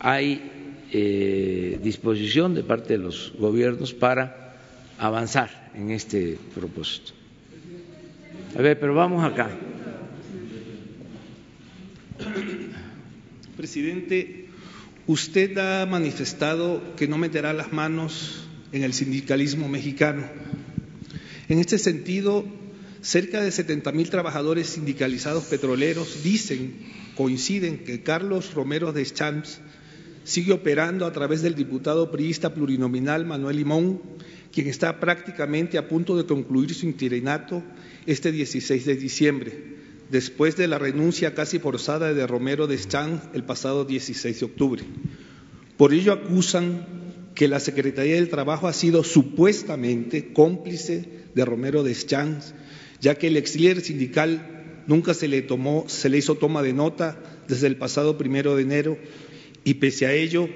hay eh, disposición de parte de los gobiernos para avanzar en este propósito. A ver, pero vamos acá. Presidente, usted ha manifestado que no meterá las manos en el sindicalismo mexicano. En este sentido, cerca de 70 mil trabajadores sindicalizados petroleros dicen, coinciden que Carlos Romero de Champs sigue operando a través del diputado priista plurinominal Manuel Limón, quien está prácticamente a punto de concluir su interinato este 16 de diciembre, después de la renuncia casi forzada de Romero de Champs el pasado 16 de octubre. Por ello acusan que la Secretaría del Trabajo ha sido supuestamente cómplice de Romero de Champs, ya que el ex líder sindical nunca se le tomó, se le hizo toma de nota desde el pasado primero de enero y pese a ello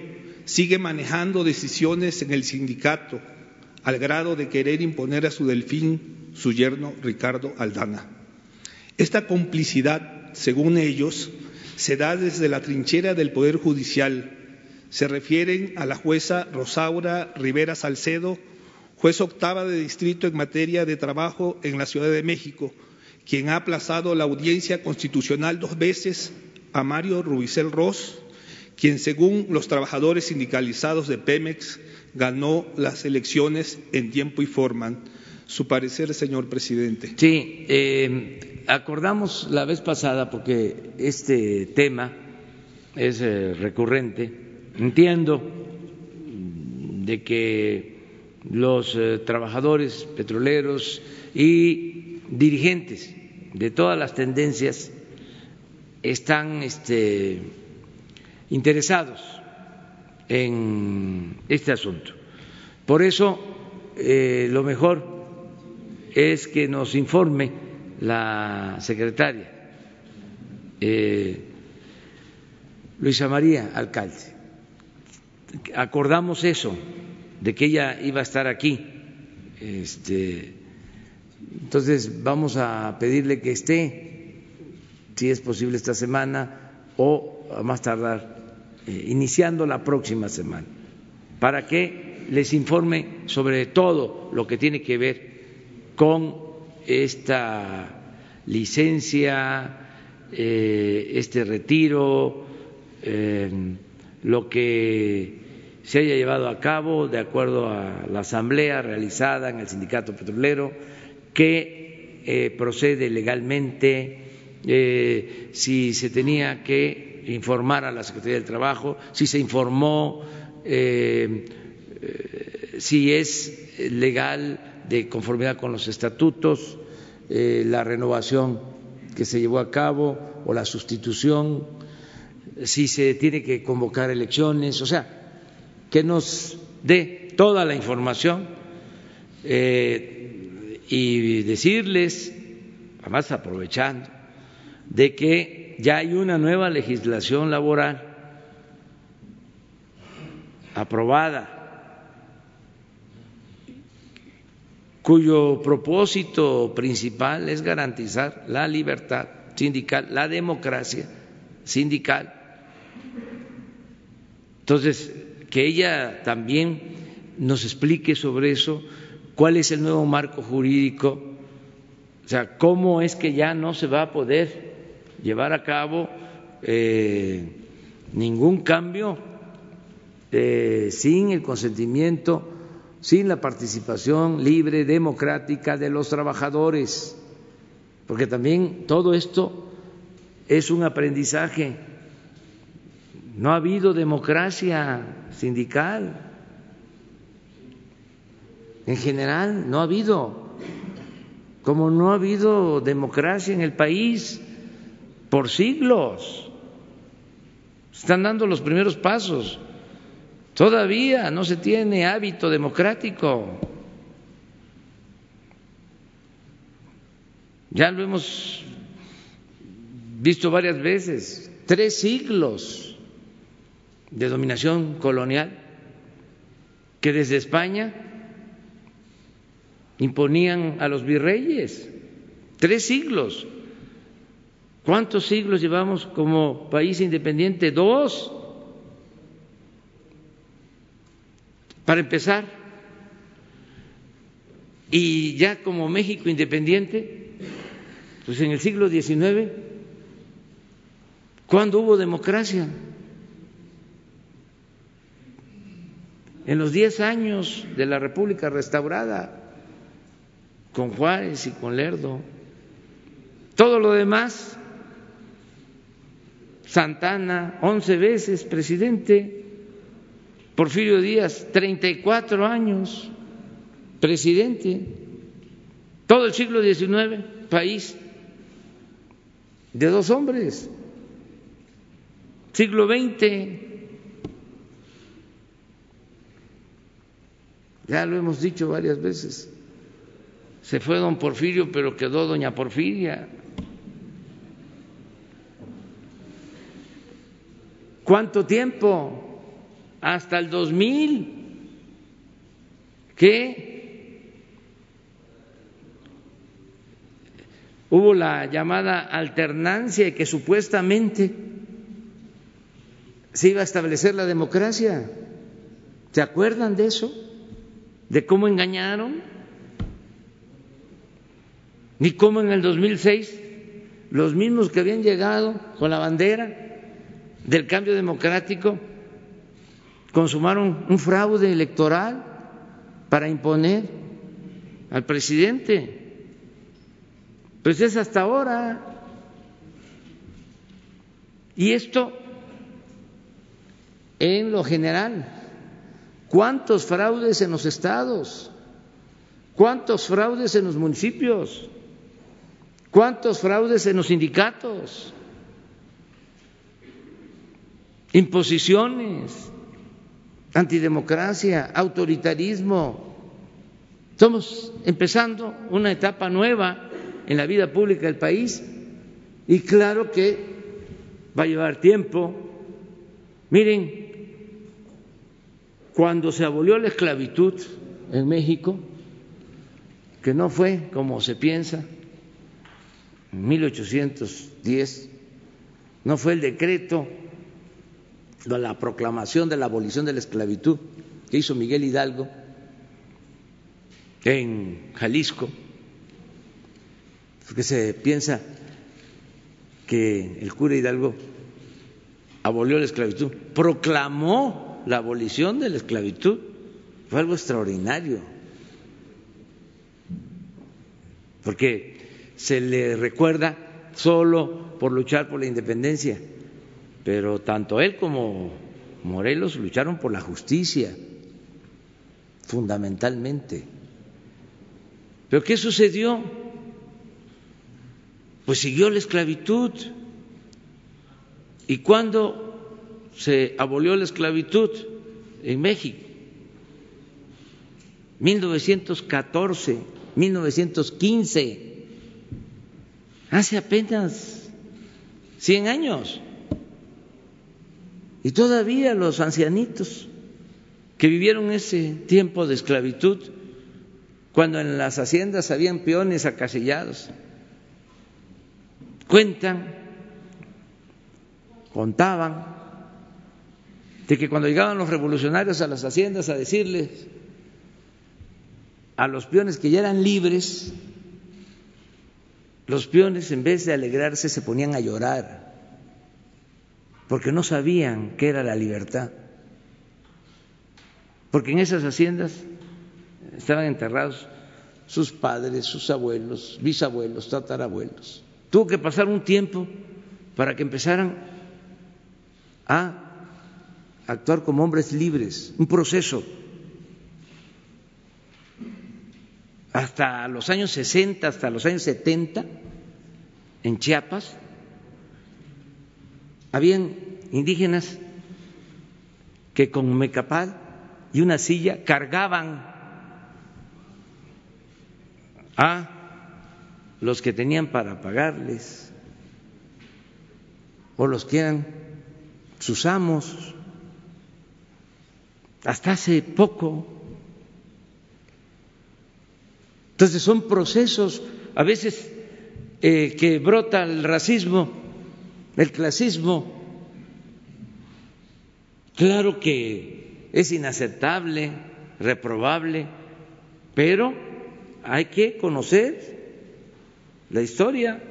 sigue manejando decisiones en el sindicato al grado de querer imponer a su delfín su yerno Ricardo Aldana. Esta complicidad, según ellos, se da desde la trinchera del Poder Judicial. Se refieren a la jueza Rosaura Rivera Salcedo, juez octava de distrito en materia de trabajo en la Ciudad de México, quien ha aplazado la audiencia constitucional dos veces a Mario Rubicel Ross, quien según los trabajadores sindicalizados de Pemex ganó las elecciones en tiempo y forma. Su parecer, señor presidente. Sí, eh, acordamos la vez pasada, porque este tema es eh, recurrente, entiendo de que los eh, trabajadores petroleros y dirigentes de todas las tendencias están este, interesados en este asunto. Por eso, eh, lo mejor es que nos informe la secretaria eh, Luisa María Alcalde. Acordamos eso, de que ella iba a estar aquí. Este, entonces vamos a pedirle que esté, si es posible esta semana o a más tardar eh, iniciando la próxima semana, para que les informe sobre todo lo que tiene que ver con esta licencia, eh, este retiro, eh, lo que se haya llevado a cabo de acuerdo a la asamblea realizada en el sindicato petrolero, que procede legalmente, si se tenía que informar a la Secretaría del Trabajo, si se informó, eh, eh, si es legal de conformidad con los estatutos, eh, la renovación que se llevó a cabo o la sustitución, si se tiene que convocar elecciones, o sea, que nos dé toda la información y decirles, además aprovechando, de que ya hay una nueva legislación laboral aprobada cuyo propósito principal es garantizar la libertad sindical, la democracia sindical. Entonces, que ella también nos explique sobre eso, cuál es el nuevo marco jurídico, o sea, cómo es que ya no se va a poder llevar a cabo eh, ningún cambio eh, sin el consentimiento, sin la participación libre, democrática de los trabajadores, porque también todo esto es un aprendizaje. No ha habido democracia sindical. En general, no ha habido. Como no ha habido democracia en el país por siglos. Están dando los primeros pasos. Todavía no se tiene hábito democrático. Ya lo hemos visto varias veces, tres siglos de dominación colonial que desde España imponían a los virreyes, tres siglos. ¿Cuántos siglos llevamos como país independiente? Dos. Para empezar. Y ya como México independiente, pues en el siglo XIX, ¿cuándo hubo democracia? En los diez años de la República restaurada, con Juárez y con Lerdo. Todo lo demás, Santana, once veces presidente, Porfirio Díaz, 34 años presidente, todo el siglo XIX, país de dos hombres, siglo XX, ya lo hemos dicho varias veces, se fue don Porfirio, pero quedó doña Porfiria. ¿Cuánto tiempo? Hasta el 2000. ¿Qué? Hubo la llamada alternancia y que supuestamente se iba a establecer la democracia. ¿Se acuerdan de eso? ¿De cómo engañaron? Ni cómo en el 2006 los mismos que habían llegado con la bandera del cambio democrático consumaron un fraude electoral para imponer al presidente. Pues es hasta ahora. Y esto en lo general. ¿Cuántos fraudes en los estados? ¿Cuántos fraudes en los municipios? ¿Cuántos fraudes en los sindicatos? Imposiciones, antidemocracia, autoritarismo. Estamos empezando una etapa nueva en la vida pública del país y claro que va a llevar tiempo. Miren, cuando se abolió la esclavitud en México, que no fue como se piensa, en 1810, no fue el decreto de la proclamación de la abolición de la esclavitud que hizo Miguel Hidalgo en Jalisco, porque se piensa que el cura Hidalgo abolió la esclavitud, proclamó la abolición de la esclavitud, fue algo extraordinario, porque se le recuerda solo por luchar por la independencia, pero tanto él como Morelos lucharon por la justicia, fundamentalmente. ¿Pero qué sucedió? Pues siguió la esclavitud. ¿Y cuándo se abolió la esclavitud en México? 1914, 1915 hace apenas 100 años. Y todavía los ancianitos que vivieron ese tiempo de esclavitud, cuando en las haciendas habían peones acasillados, cuentan, contaban, de que cuando llegaban los revolucionarios a las haciendas a decirles a los peones que ya eran libres, los peones en vez de alegrarse se ponían a llorar porque no sabían qué era la libertad. Porque en esas haciendas estaban enterrados sus padres, sus abuelos, bisabuelos, tatarabuelos. Tuvo que pasar un tiempo para que empezaran a actuar como hombres libres, un proceso. hasta los años 60, hasta los años 70, en Chiapas, habían indígenas que con mecapal y una silla cargaban a los que tenían para pagarles o los que eran sus amos. Hasta hace poco entonces son procesos, a veces eh, que brota el racismo, el clasismo, claro que es inaceptable, reprobable, pero hay que conocer la historia,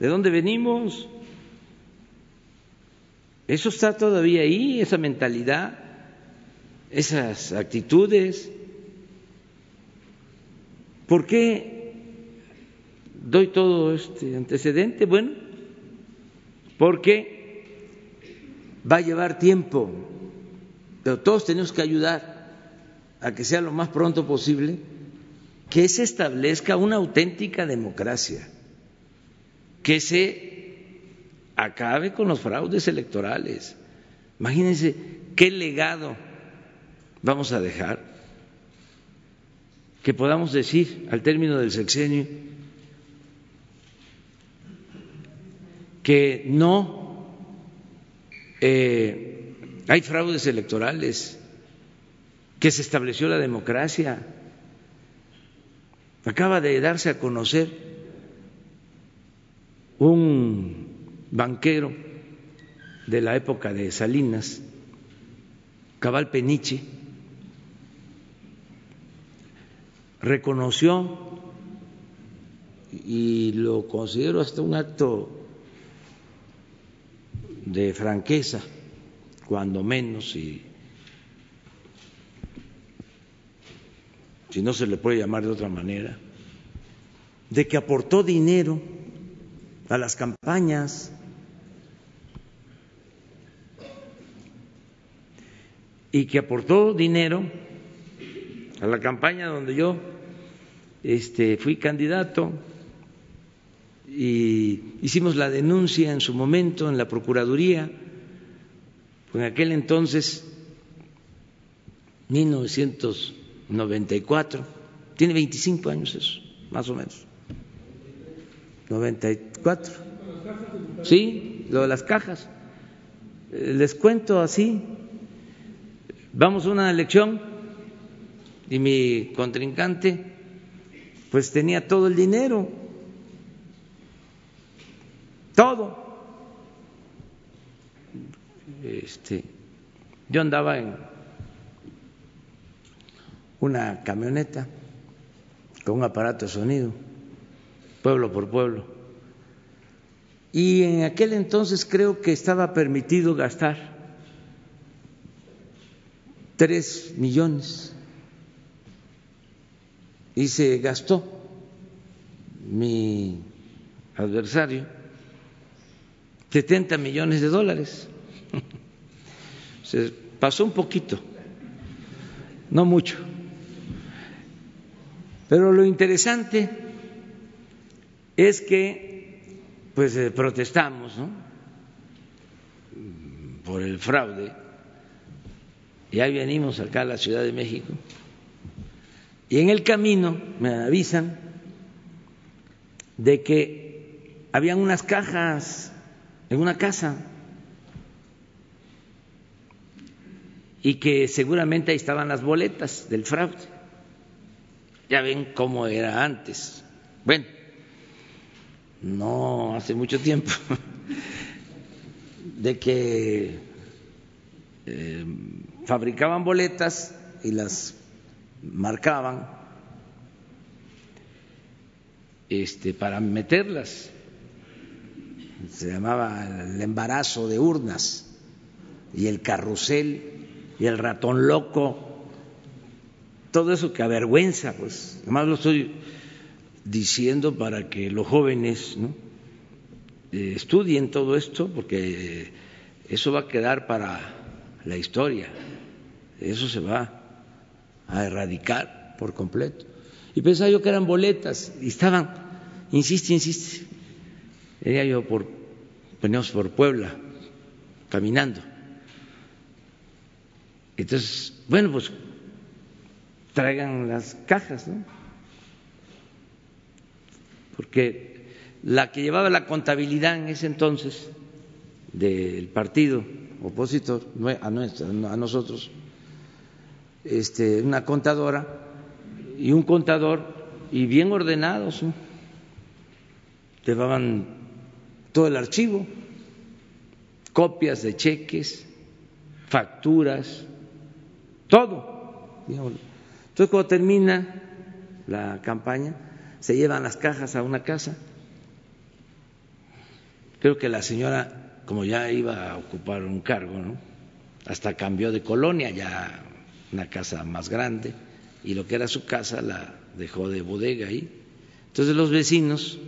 de dónde venimos. Eso está todavía ahí, esa mentalidad, esas actitudes. ¿Por qué doy todo este antecedente? Bueno, porque va a llevar tiempo, pero todos tenemos que ayudar a que sea lo más pronto posible que se establezca una auténtica democracia, que se acabe con los fraudes electorales. Imagínense qué legado vamos a dejar, que podamos decir al término del sexenio que no eh, hay fraudes electorales, que se estableció la democracia. Acaba de darse a conocer un banquero de la época de Salinas, Cabal Peniche, reconoció y lo considero hasta un acto de franqueza, cuando menos, y si no se le puede llamar de otra manera, de que aportó dinero a las campañas y que aportó dinero a la campaña donde yo este, fui candidato y hicimos la denuncia en su momento en la Procuraduría, en aquel entonces, 1994, tiene 25 años eso, más o menos, 94, sí, lo de las cajas, eh, les cuento así, vamos a una elección y mi contrincante pues tenía todo el dinero, todo. Este, yo andaba en una camioneta con un aparato de sonido, pueblo por pueblo. Y en aquel entonces creo que estaba permitido gastar tres millones y se gastó mi adversario 70 millones de dólares. Se pasó un poquito, no mucho. Pero lo interesante es que pues eh, protestamos ¿no? por el fraude y ahí venimos acá a la Ciudad de México y en el camino me avisan de que habían unas cajas en una casa y que seguramente ahí estaban las boletas del fraude. Ya ven cómo era antes. Bueno, no hace mucho tiempo, de que eh, fabricaban boletas y las marcaban este, para meterlas. Se llamaba el embarazo de urnas y el carrusel y el ratón loco. Todo eso que avergüenza, pues. Además lo estoy diciendo para que los jóvenes eh, estudien todo esto, porque eso va a quedar para la historia. Eso se va a erradicar por completo. Y pensaba yo que eran boletas y estaban, insiste, insiste. Era yo por, veníamos por Puebla, caminando. Entonces, bueno, pues traigan las cajas, ¿no? Porque la que llevaba la contabilidad en ese entonces del partido opositor a, a nosotros este, una contadora y un contador y bien ordenados, llevaban todo el archivo, copias de cheques, facturas, todo. Entonces cuando termina la campaña, se llevan las cajas a una casa. Creo que la señora, como ya iba a ocupar un cargo, ¿no? hasta cambió de colonia, ya una casa más grande, y lo que era su casa la dejó de bodega ahí. Entonces los vecinos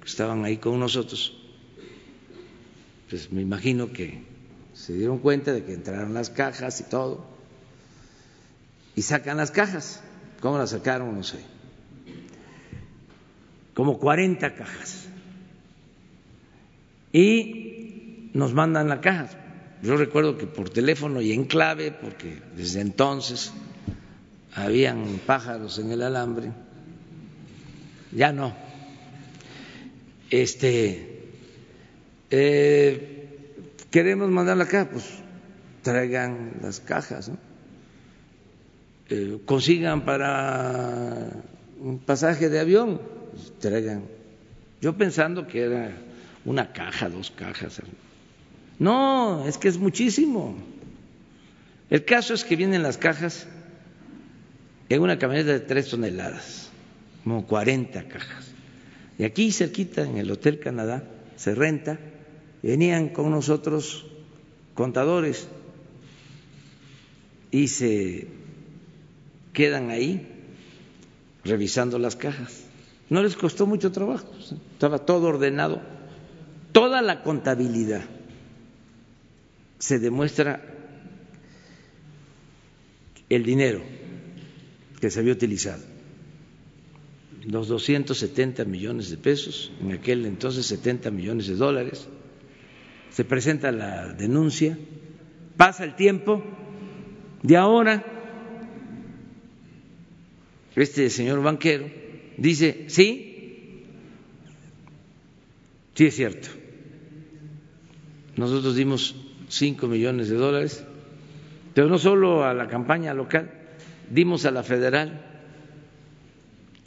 que estaban ahí con nosotros, pues me imagino que se dieron cuenta de que entraron las cajas y todo, y sacan las cajas. ¿Cómo las sacaron? No sé. Como 40 cajas. Y nos mandan la caja. Yo recuerdo que por teléfono y en clave, porque desde entonces habían pájaros en el alambre, ya no. Este, eh, queremos mandar la caja, pues traigan las cajas. Eh, consigan para un pasaje de avión, pues, traigan. Yo pensando que era una caja, dos cajas. No, es que es muchísimo. El caso es que vienen las cajas en una camioneta de tres toneladas, como 40 cajas. Y aquí cerquita, en el Hotel Canadá, se renta, venían con nosotros contadores y se quedan ahí revisando las cajas. No les costó mucho trabajo, estaba todo ordenado, toda la contabilidad se demuestra el dinero que se había utilizado, los 270 millones de pesos, en aquel entonces 70 millones de dólares, se presenta la denuncia, pasa el tiempo de ahora este señor banquero dice, sí, sí es cierto. Nosotros dimos cinco millones de dólares, pero no solo a la campaña local, dimos a la federal,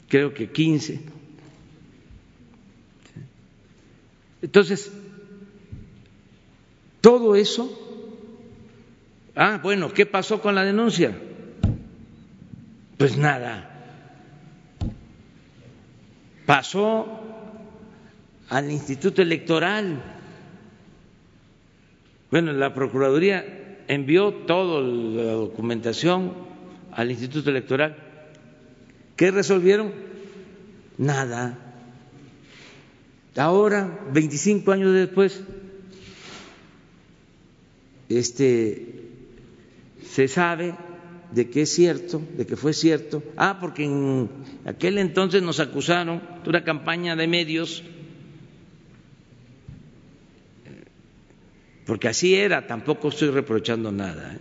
creo que 15. Entonces, todo eso, ah, bueno, ¿qué pasó con la denuncia? Pues nada, pasó al Instituto Electoral. Bueno, la Procuraduría envió toda la documentación al Instituto Electoral. ¿Qué resolvieron? Nada. Ahora, 25 años después, este, se sabe de que es cierto, de que fue cierto. Ah, porque en aquel entonces nos acusaron de una campaña de medios, porque así era, tampoco estoy reprochando nada, ¿eh?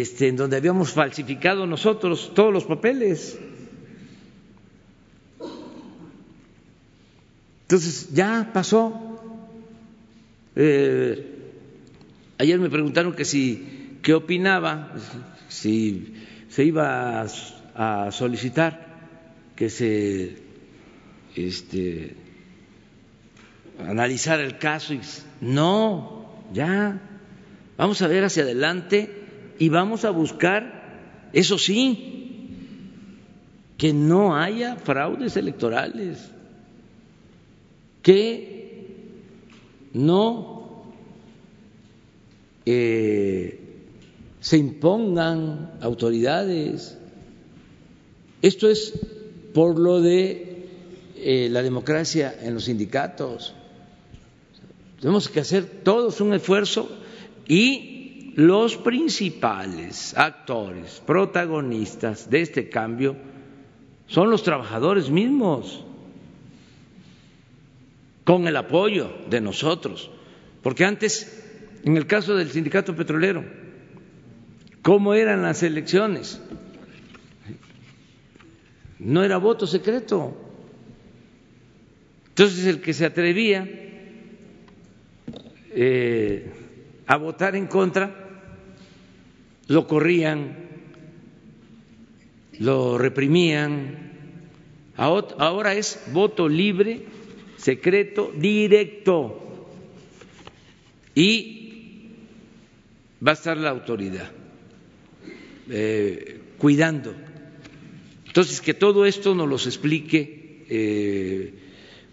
este, en donde habíamos falsificado nosotros todos los papeles. Entonces ya pasó. Eh, ayer me preguntaron que si qué opinaba, si se iba a, solicitar que se este, analizara el caso. No, ya, vamos a ver hacia adelante y vamos a buscar, eso sí, que no haya fraudes electorales, que no eh, se impongan autoridades. Esto es por lo de eh, la democracia en los sindicatos. Tenemos que hacer todos un esfuerzo y los principales actores, protagonistas de este cambio son los trabajadores mismos, con el apoyo de nosotros. Porque antes, en el caso del sindicato petrolero, cómo eran las elecciones. No era voto secreto. Entonces el que se atrevía eh, a votar en contra, lo corrían, lo reprimían. Ahora es voto libre, secreto, directo. Y va a estar la autoridad. Eh, cuidando. Entonces, que todo esto nos los explique eh,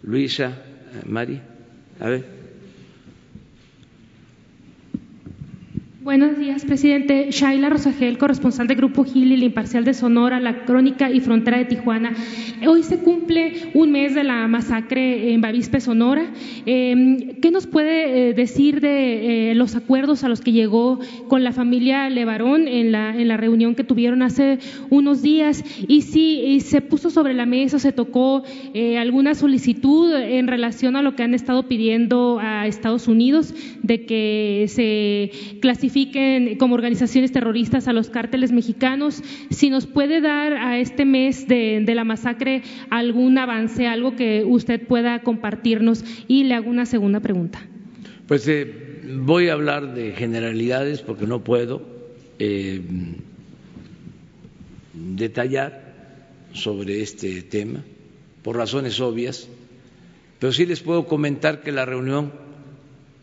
Luisa, Mari. A ver. Buenos días, presidente. Shaila Rosagel, corresponsal de Grupo Gil y la Imparcial de Sonora, La Crónica y Frontera de Tijuana. Hoy se cumple un mes de la masacre en Bavispe, Sonora. Eh, ¿Qué nos puede eh, decir de eh, los acuerdos a los que llegó con la familia Levarón en la, reunión que tuvieron hace unos días? Y si se puso sobre la mesa, se tocó alguna solicitud en relación a lo que han estado pidiendo a Estados Unidos de que se clasifique como organizaciones terroristas a los cárteles mexicanos. Si nos puede dar a este mes de, la masacre algún avance, algo que usted pueda compartirnos. Y le hago una segunda pregunta. Pues eh, voy a hablar de generalidades porque no puedo eh, detallar sobre este tema por razones obvias, pero sí les puedo comentar que la reunión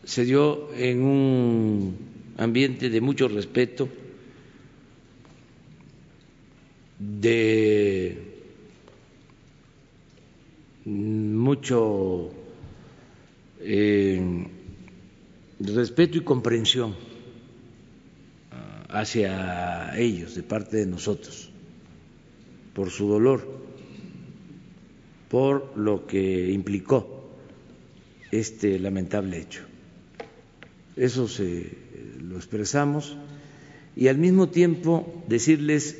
se dio en un ambiente de mucho respeto, de mucho eh, respeto y comprensión hacia ellos de parte de nosotros, por su dolor, por lo que implicó este lamentable hecho. Eso se lo expresamos y al mismo tiempo decirles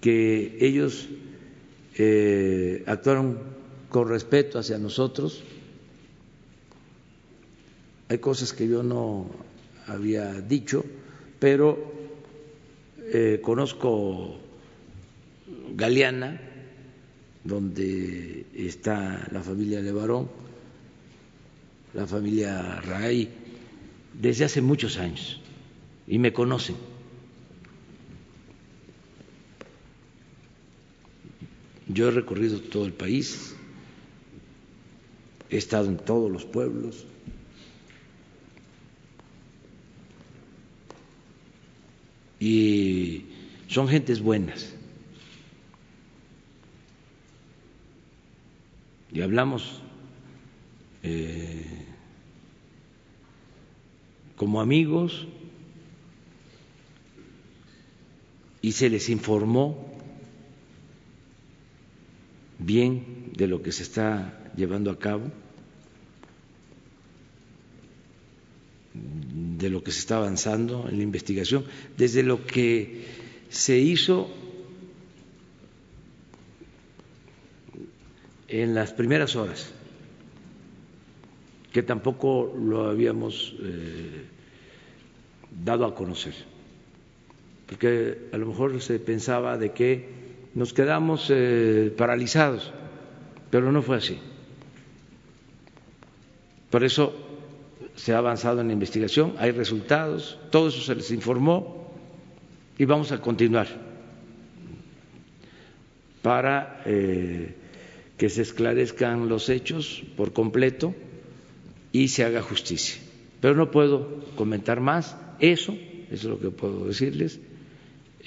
que ellos eh, actuaron con respeto hacia nosotros. Hay cosas que yo no había dicho, pero eh, conozco Galeana, donde está la familia Levarón, la familia Raí, desde hace muchos años y me conocen. Yo he recorrido todo el país, he estado en todos los pueblos. Y son gentes buenas. Y hablamos eh, como amigos y se les informó bien de lo que se está llevando a cabo, de lo que se está avanzando en la investigación, desde lo que se hizo en las primeras horas que tampoco lo habíamos eh, dado a conocer, porque a lo mejor se pensaba de que nos quedamos eh, paralizados, pero no fue así. Por eso se ha avanzado en la investigación, hay resultados, todo eso se les informó y vamos a continuar para eh, que se esclarezcan los hechos por completo y se haga justicia. Pero no puedo comentar más, eso, es lo que puedo decirles.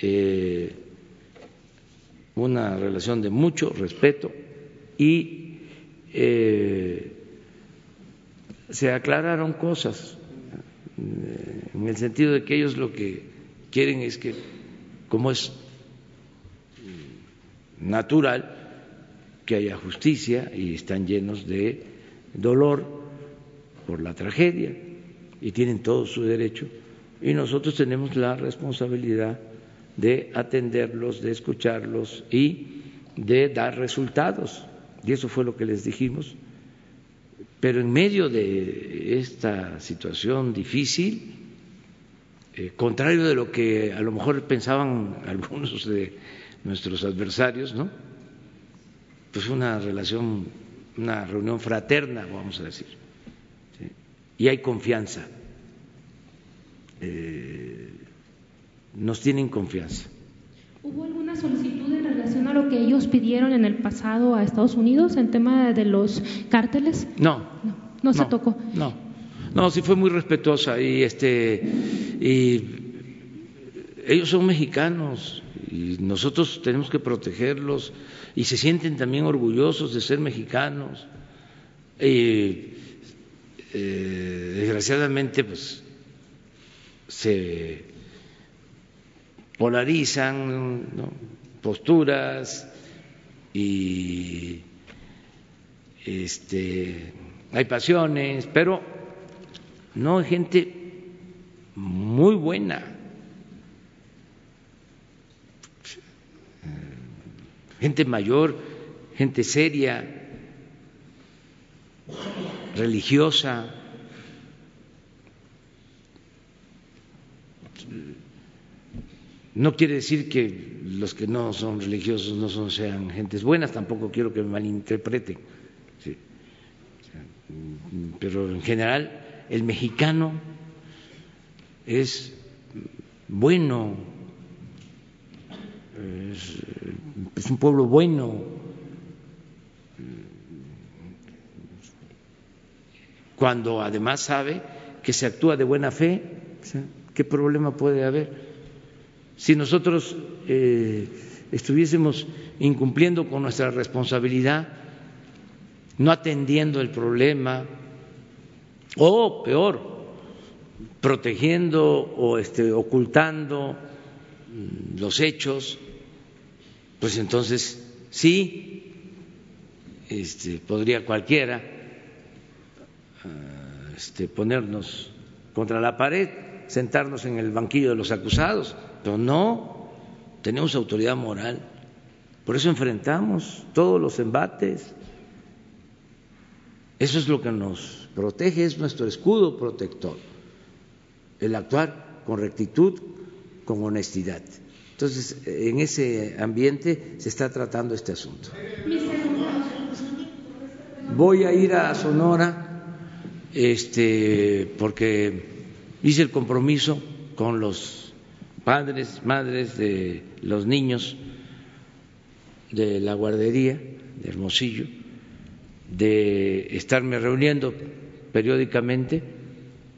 Eh, una relación de mucho respeto y eh, se aclararon cosas eh, en el sentido de que ellos lo que quieren es que, como es natural, que haya justicia y están llenos de dolor, por la tragedia y tienen todo su derecho y nosotros tenemos la responsabilidad de atenderlos, de escucharlos y de dar resultados. Y eso fue lo que les dijimos. Pero en medio de esta situación difícil, eh, contrario de lo que a lo mejor pensaban algunos de nuestros adversarios, ¿no? Pues una relación, una reunión fraterna, vamos a decir y hay confianza. Eh, nos tienen confianza. ¿Hubo alguna solicitud en relación a lo que ellos pidieron en el pasado a Estados Unidos en tema de los cárteles? No. No, no se tocó. No. No, sí fue muy respetuosa y este y ellos son mexicanos y nosotros tenemos que protegerlos y se sienten también orgullosos de ser mexicanos. Eh, desgraciadamente, pues se polarizan posturas y este, hay pasiones, pero no hay gente muy buena. Gente mayor, gente seria, religiosa. No quiere decir que los que no son religiosos no son, sean gentes buenas, tampoco quiero que me malinterpreten. Pero en general, el mexicano es bueno, es un pueblo bueno. Cuando además sabe que se actúa de buena fe, ¿qué problema puede haber? Si nosotros eh, estuviésemos incumpliendo con nuestra responsabilidad, no atendiendo el problema, o peor, protegiendo o este, ocultando mm, los hechos, pues entonces sí, este, podría cualquiera este, ponernos contra la pared, sentarnos en el banquillo de los acusados, pero no, tenemos autoridad moral, por eso enfrentamos todos los embates. Eso es lo que nos protege, es nuestro escudo protector, el actuar con rectitud, con honestidad. Entonces, en ese ambiente se está tratando este asunto. Voy a ir a Sonora este, porque hice el compromiso con los padres, madres de los niños de la guardería de Hermosillo, de estarme reuniendo periódicamente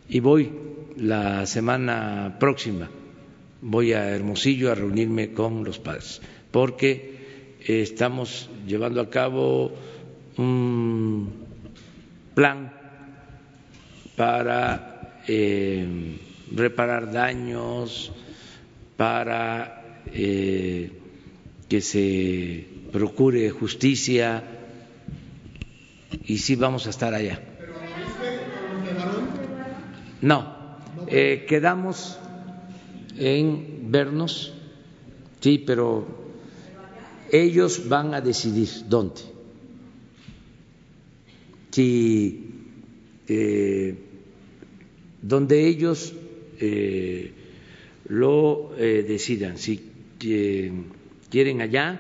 y voy la semana próxima voy a Hermosillo a reunirme con los padres, porque estamos llevando a cabo un plan para eh, reparar daños, para eh, que se procure justicia y sí vamos a estar allá. No, quedamos en vernos, sí, pero ellos van a decidir dónde. Si eh, donde ellos eh, lo eh, decidan, si quieren allá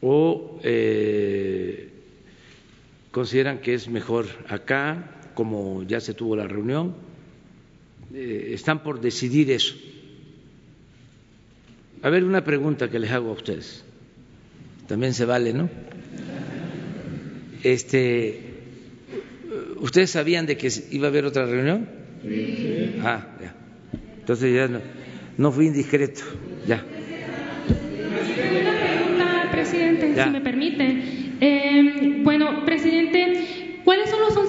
o consideran que es mejor acá, como ya se tuvo la reunión eh, están por decidir eso. A ver, una pregunta que les hago a ustedes. También se vale, ¿no? Este, ¿Ustedes sabían de que iba a haber otra reunión? Sí. Ah, ya. Entonces ya no, no fui indiscreto, ya. Una pregunta, presidente, si me permite. Eh, bueno,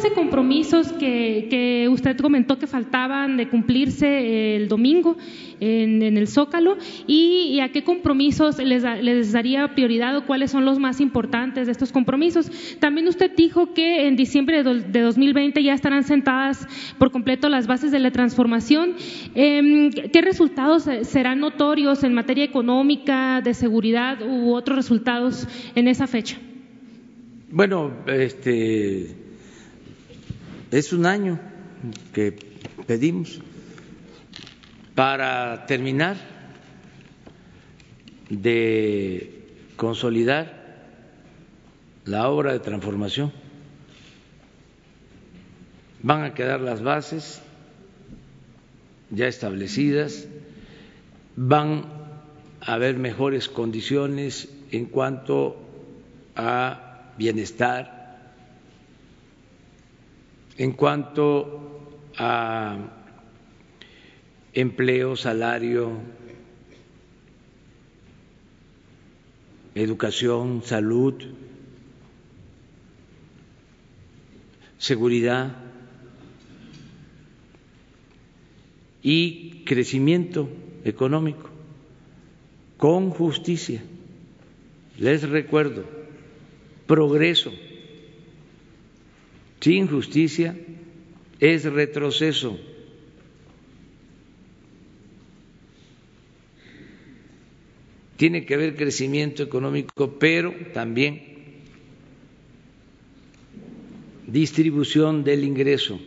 ¿Cuáles son los 11 compromisos que, usted comentó que faltaban de cumplirse el domingo en, el Zócalo? ¿Y, a qué compromisos les, daría prioridad o cuáles son los más importantes de estos compromisos? También usted dijo que en diciembre de, 2020 ya estarán sentadas por completo las bases de la transformación. Em, ¿Qué resultados serán notorios en materia económica, de seguridad u otros resultados en esa fecha? Bueno, este es un año que pedimos para terminar de consolidar la obra de transformación. Van a quedar las bases ya establecidas, van a haber mejores condiciones en cuanto a bienestar, en cuanto a empleo, salario, educación, salud, seguridad. y crecimiento económico con justicia. Les recuerdo, progreso sin justicia es retroceso. Tiene que haber crecimiento económico, pero también distribución del ingreso,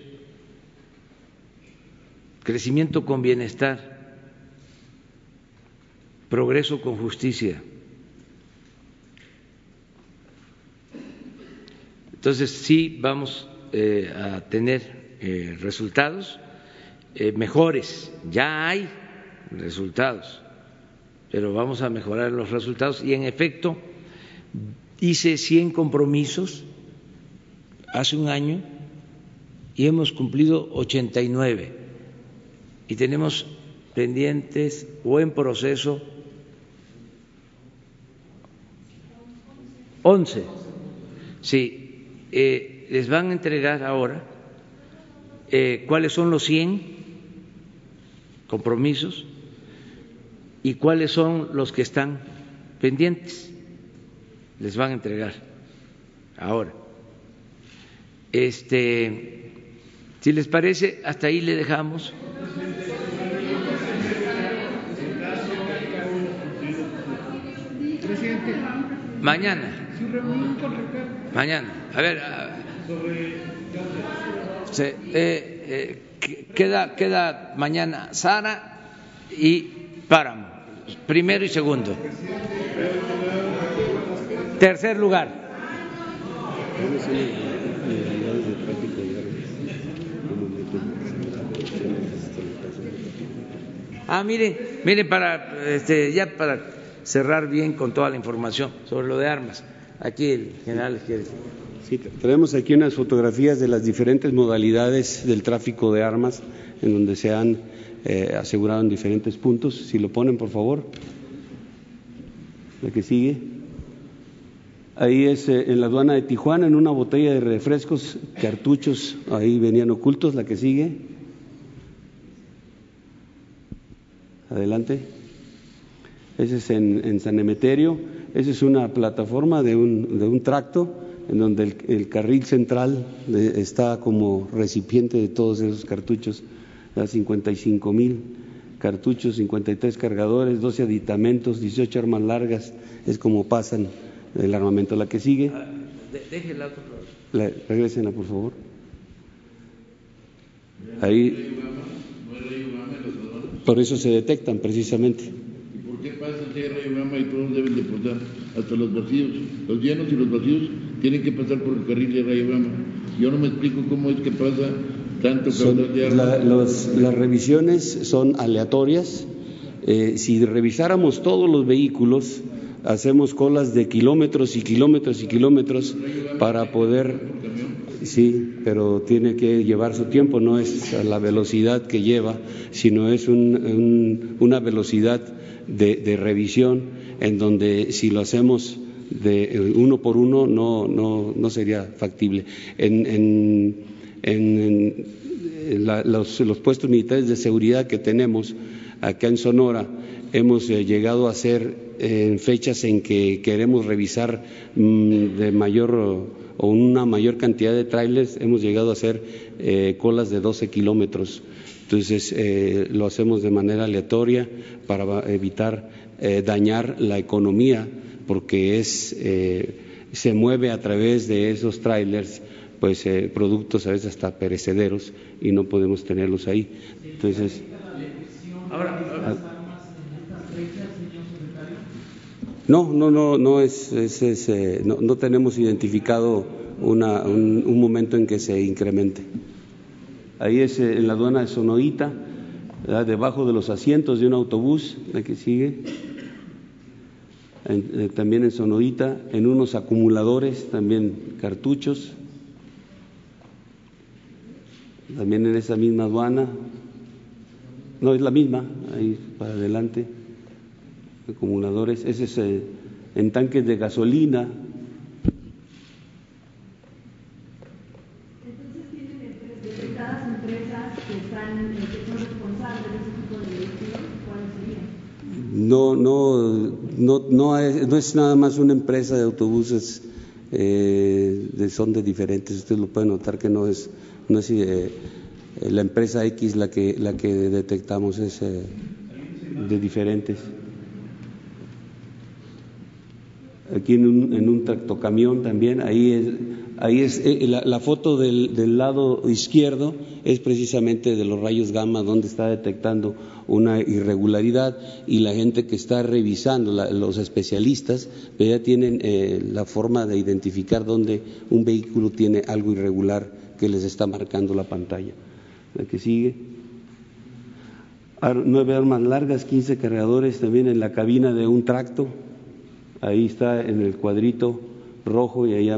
crecimiento con bienestar, progreso con justicia. Entonces sí vamos eh, a tener eh, resultados eh, mejores, ya hay resultados, pero vamos a mejorar los resultados. Y en efecto hice 100 compromisos hace un año y hemos cumplido 89 y tenemos pendientes o en proceso. 11. Sí, eh, les van a entregar ahora eh, cuáles son los 100 compromisos y cuáles son los que están pendientes. Les van a entregar ahora. Este, si les parece, hasta ahí le dejamos. Mañana. Mañana. A ver. Se, eh, eh, queda, queda mañana Sara y Páramo. Primero y segundo. Tercer lugar. Ah, miren, miren para este, ya para cerrar bien con toda la información sobre lo de armas. Aquí el general. Sí, tenemos aquí unas fotografías de las diferentes modalidades del tráfico de armas en donde se han eh, asegurado en diferentes puntos. Si lo ponen, por favor. La que sigue. Ahí es eh, en la aduana de Tijuana, en una botella de refrescos, cartuchos, ahí venían ocultos. La que sigue. Adelante. Ese es en, San Emeterio. Esa es una plataforma de un, de un tracto en donde el, carril central está como recipiente de todos esos cartuchos, 55 mil cartuchos, 53 cargadores, 12 aditamentos, 18 armas largas, es como pasan el armamento. La que sigue. Déjela, por por favor. Ahí. Por eso se detectan precisamente. ¿Y por qué pasa tierra y Obama y todos deben deportar hasta los vacíos? Los llenos y los vacíos tienen que pasar por el carril de Rayo Obama. Yo no me explico cómo es que pasa tanto caudal de agua. las revisiones son aleatorias. Eh, si revisáramos todos los vehículos, hacemos colas de kilómetros y kilómetros y kilómetros para poder Sí, pero tiene que llevar su tiempo, no es a la velocidad que lleva, sino es una velocidad de, revisión en donde si lo hacemos de eh, uno por uno no, no, no sería factible. En, los, los, puestos militares de seguridad que tenemos acá en Sonora hemos eh, llegado a hacer eh, en fechas en que queremos revisar mm, de mayor o una mayor cantidad de trailers, hemos llegado a hacer eh, colas de 12 kilómetros. Entonces, eh, lo hacemos de manera aleatoria para evitar eh, dañar la economía, porque es, se mueve a través de esos trailers pues productos a veces hasta perecederos y no podemos tenerlos ahí. Entonces, ahora, No, no, no, no es, es, eh, no, tenemos identificado una, un, momento en que se incremente. Ahí es eh, en la aduana de Sonoita, debajo de los asientos de un autobús, la que sigue. Eh, también en Sonoita, en unos acumuladores, también cartuchos. También en esa misma aduana. No, es la misma, ahí para adelante acumuladores, ese es eh, en tanques de gasolina. Entonces tienen empresas que están, que son responsables no, no, no, no, es, no es nada más una empresa de autobuses, eh, de, son de diferentes. Ustedes lo pueden notar que no es, no es eh, la empresa X la que, la que detectamos, es eh, de diferentes. Aquí en un, en un tractocamión también, ahí es, ahí es eh, la, la, foto del, del, lado izquierdo es precisamente de los rayos gamma donde está detectando una irregularidad y la gente que está revisando, la, los especialistas, pues ya tienen eh, la forma de identificar dónde un vehículo tiene algo irregular que les está marcando la pantalla. La que sigue. Nueve armas largas, 15 cargadores también en la cabina de un tracto. Ahí está en el cuadrito rojo y allá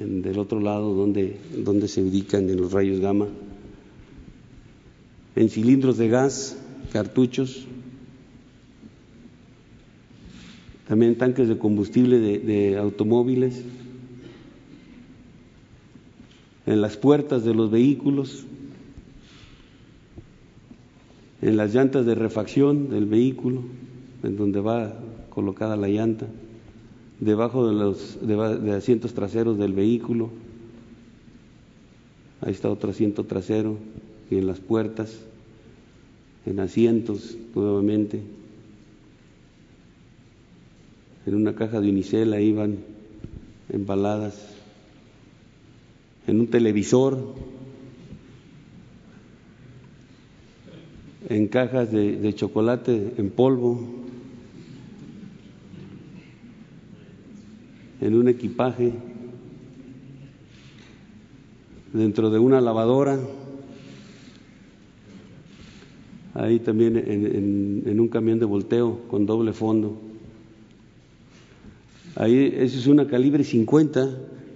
del otro lado donde, donde se ubican en los rayos gamma. En cilindros de gas, cartuchos, también tanques de combustible de, automóviles, en las puertas de los vehículos, en las llantas de refacción del vehículo, en donde va colocada la llanta, debajo de los de, asientos traseros del vehículo, ahí está otro asiento trasero, y en las puertas en asientos nuevamente. En una caja de unicel ahí van embaladas. En un televisor. En cajas de, de chocolate en polvo. En un equipaje. Dentro de una lavadora ahí también en, en, un camión de volteo con doble fondo. Ahí eso es una calibre 50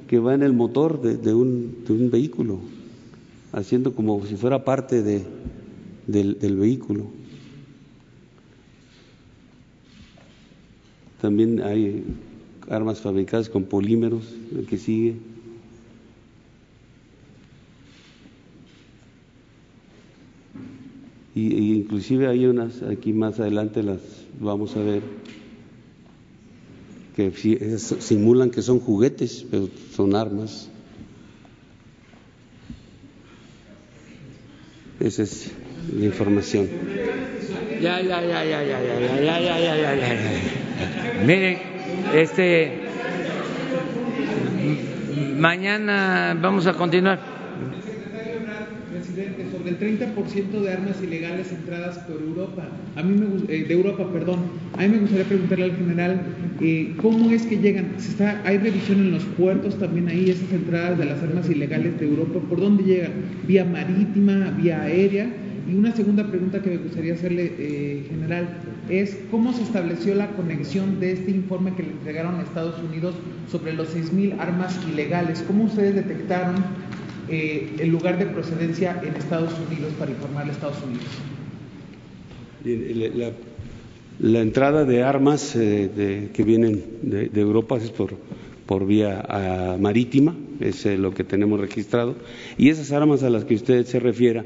que va en el motor de, de, un, de un, vehículo, haciendo como si fuera parte de, del, del vehículo. También hay armas fabricadas con polímeros, el que sigue. y, inclusive hay unas aquí más adelante las vamos a ver que simulan que son juguetes pero son armas esa es la información ya ya ya ya ya ya ya ya ya ya ya miren este mañana vamos a continuar sobre el 30% de armas ilegales entradas por Europa. A mí me, eh, de Europa, perdón. A mí me gustaría preguntarle al general eh, cómo es que llegan. ¿Se está, ¿Hay revisión en los puertos también ahí, esas entradas de las armas ilegales de Europa? ¿Por dónde llegan? ¿Vía marítima, vía aérea? Y una segunda pregunta que me gustaría hacerle, eh, general, es cómo se estableció la conexión de este informe que le entregaron a Estados Unidos sobre los 6.000 armas ilegales. ¿Cómo ustedes detectaron eh, el lugar de procedencia en Estados Unidos para informarle a Estados Unidos. La, la entrada de armas eh, que vienen de, Europa es por, por vía a, marítima, es eh, lo que tenemos registrado, y esas armas a las que usted se refiera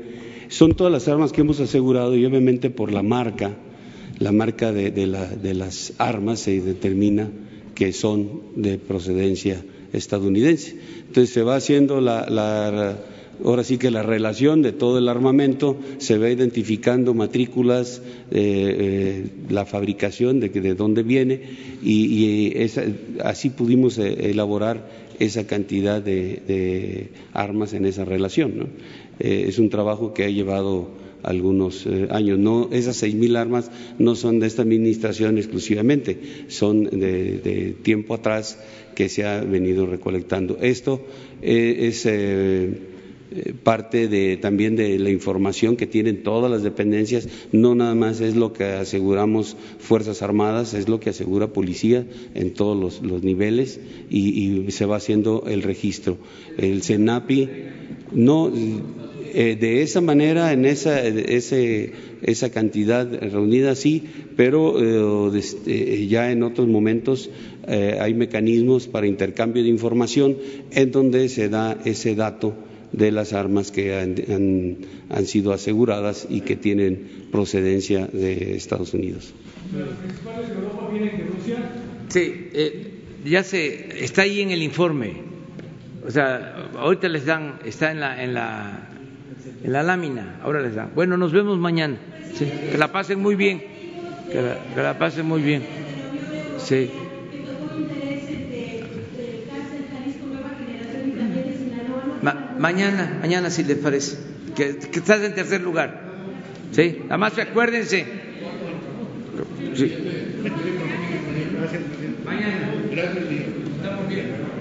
son todas las armas que hemos asegurado y obviamente por la marca, la marca de, de, la, de las armas se determina que son de procedencia estadounidense. Entonces se va haciendo la, la, ahora sí que la relación de todo el armamento, se va identificando matrículas, eh, eh, la fabricación de, de dónde viene y, así pudimos eh, elaborar esa cantidad de, armas en esa relación. es un trabajo que ha llevado algunos años. Esas seis mil armas no son de esta administración exclusivamente, son de, tiempo atrás que se ha venido recolectando. Esto es parte de, también de la información que tienen todas las dependencias, no nada más es lo que aseguramos Fuerzas Armadas, es lo que asegura Policía en todos los, niveles y, se va haciendo el registro. El CENAPI no eh, de esa manera, en esa, ese, esa cantidad reunida, sí, pero eh, ya en otros momentos eh, hay mecanismos para intercambio de información en donde se da ese dato de las armas que han, han, sido aseguradas y que tienen procedencia de Estados Unidos. ¿Los principales de Europa? Sí, eh, ya se está ahí en el informe. O sea, ahorita les dan, está en la, en la, en la lámina, ahora les dan. Bueno, nos vemos mañana. Sí, que la pasen muy bien. Que la, que la pasen muy bien. Sí. Mañana, mañana si les parece. Que, que estás en tercer lugar. Sí, nada más acuérdense. Sí. Mañana. Gracias.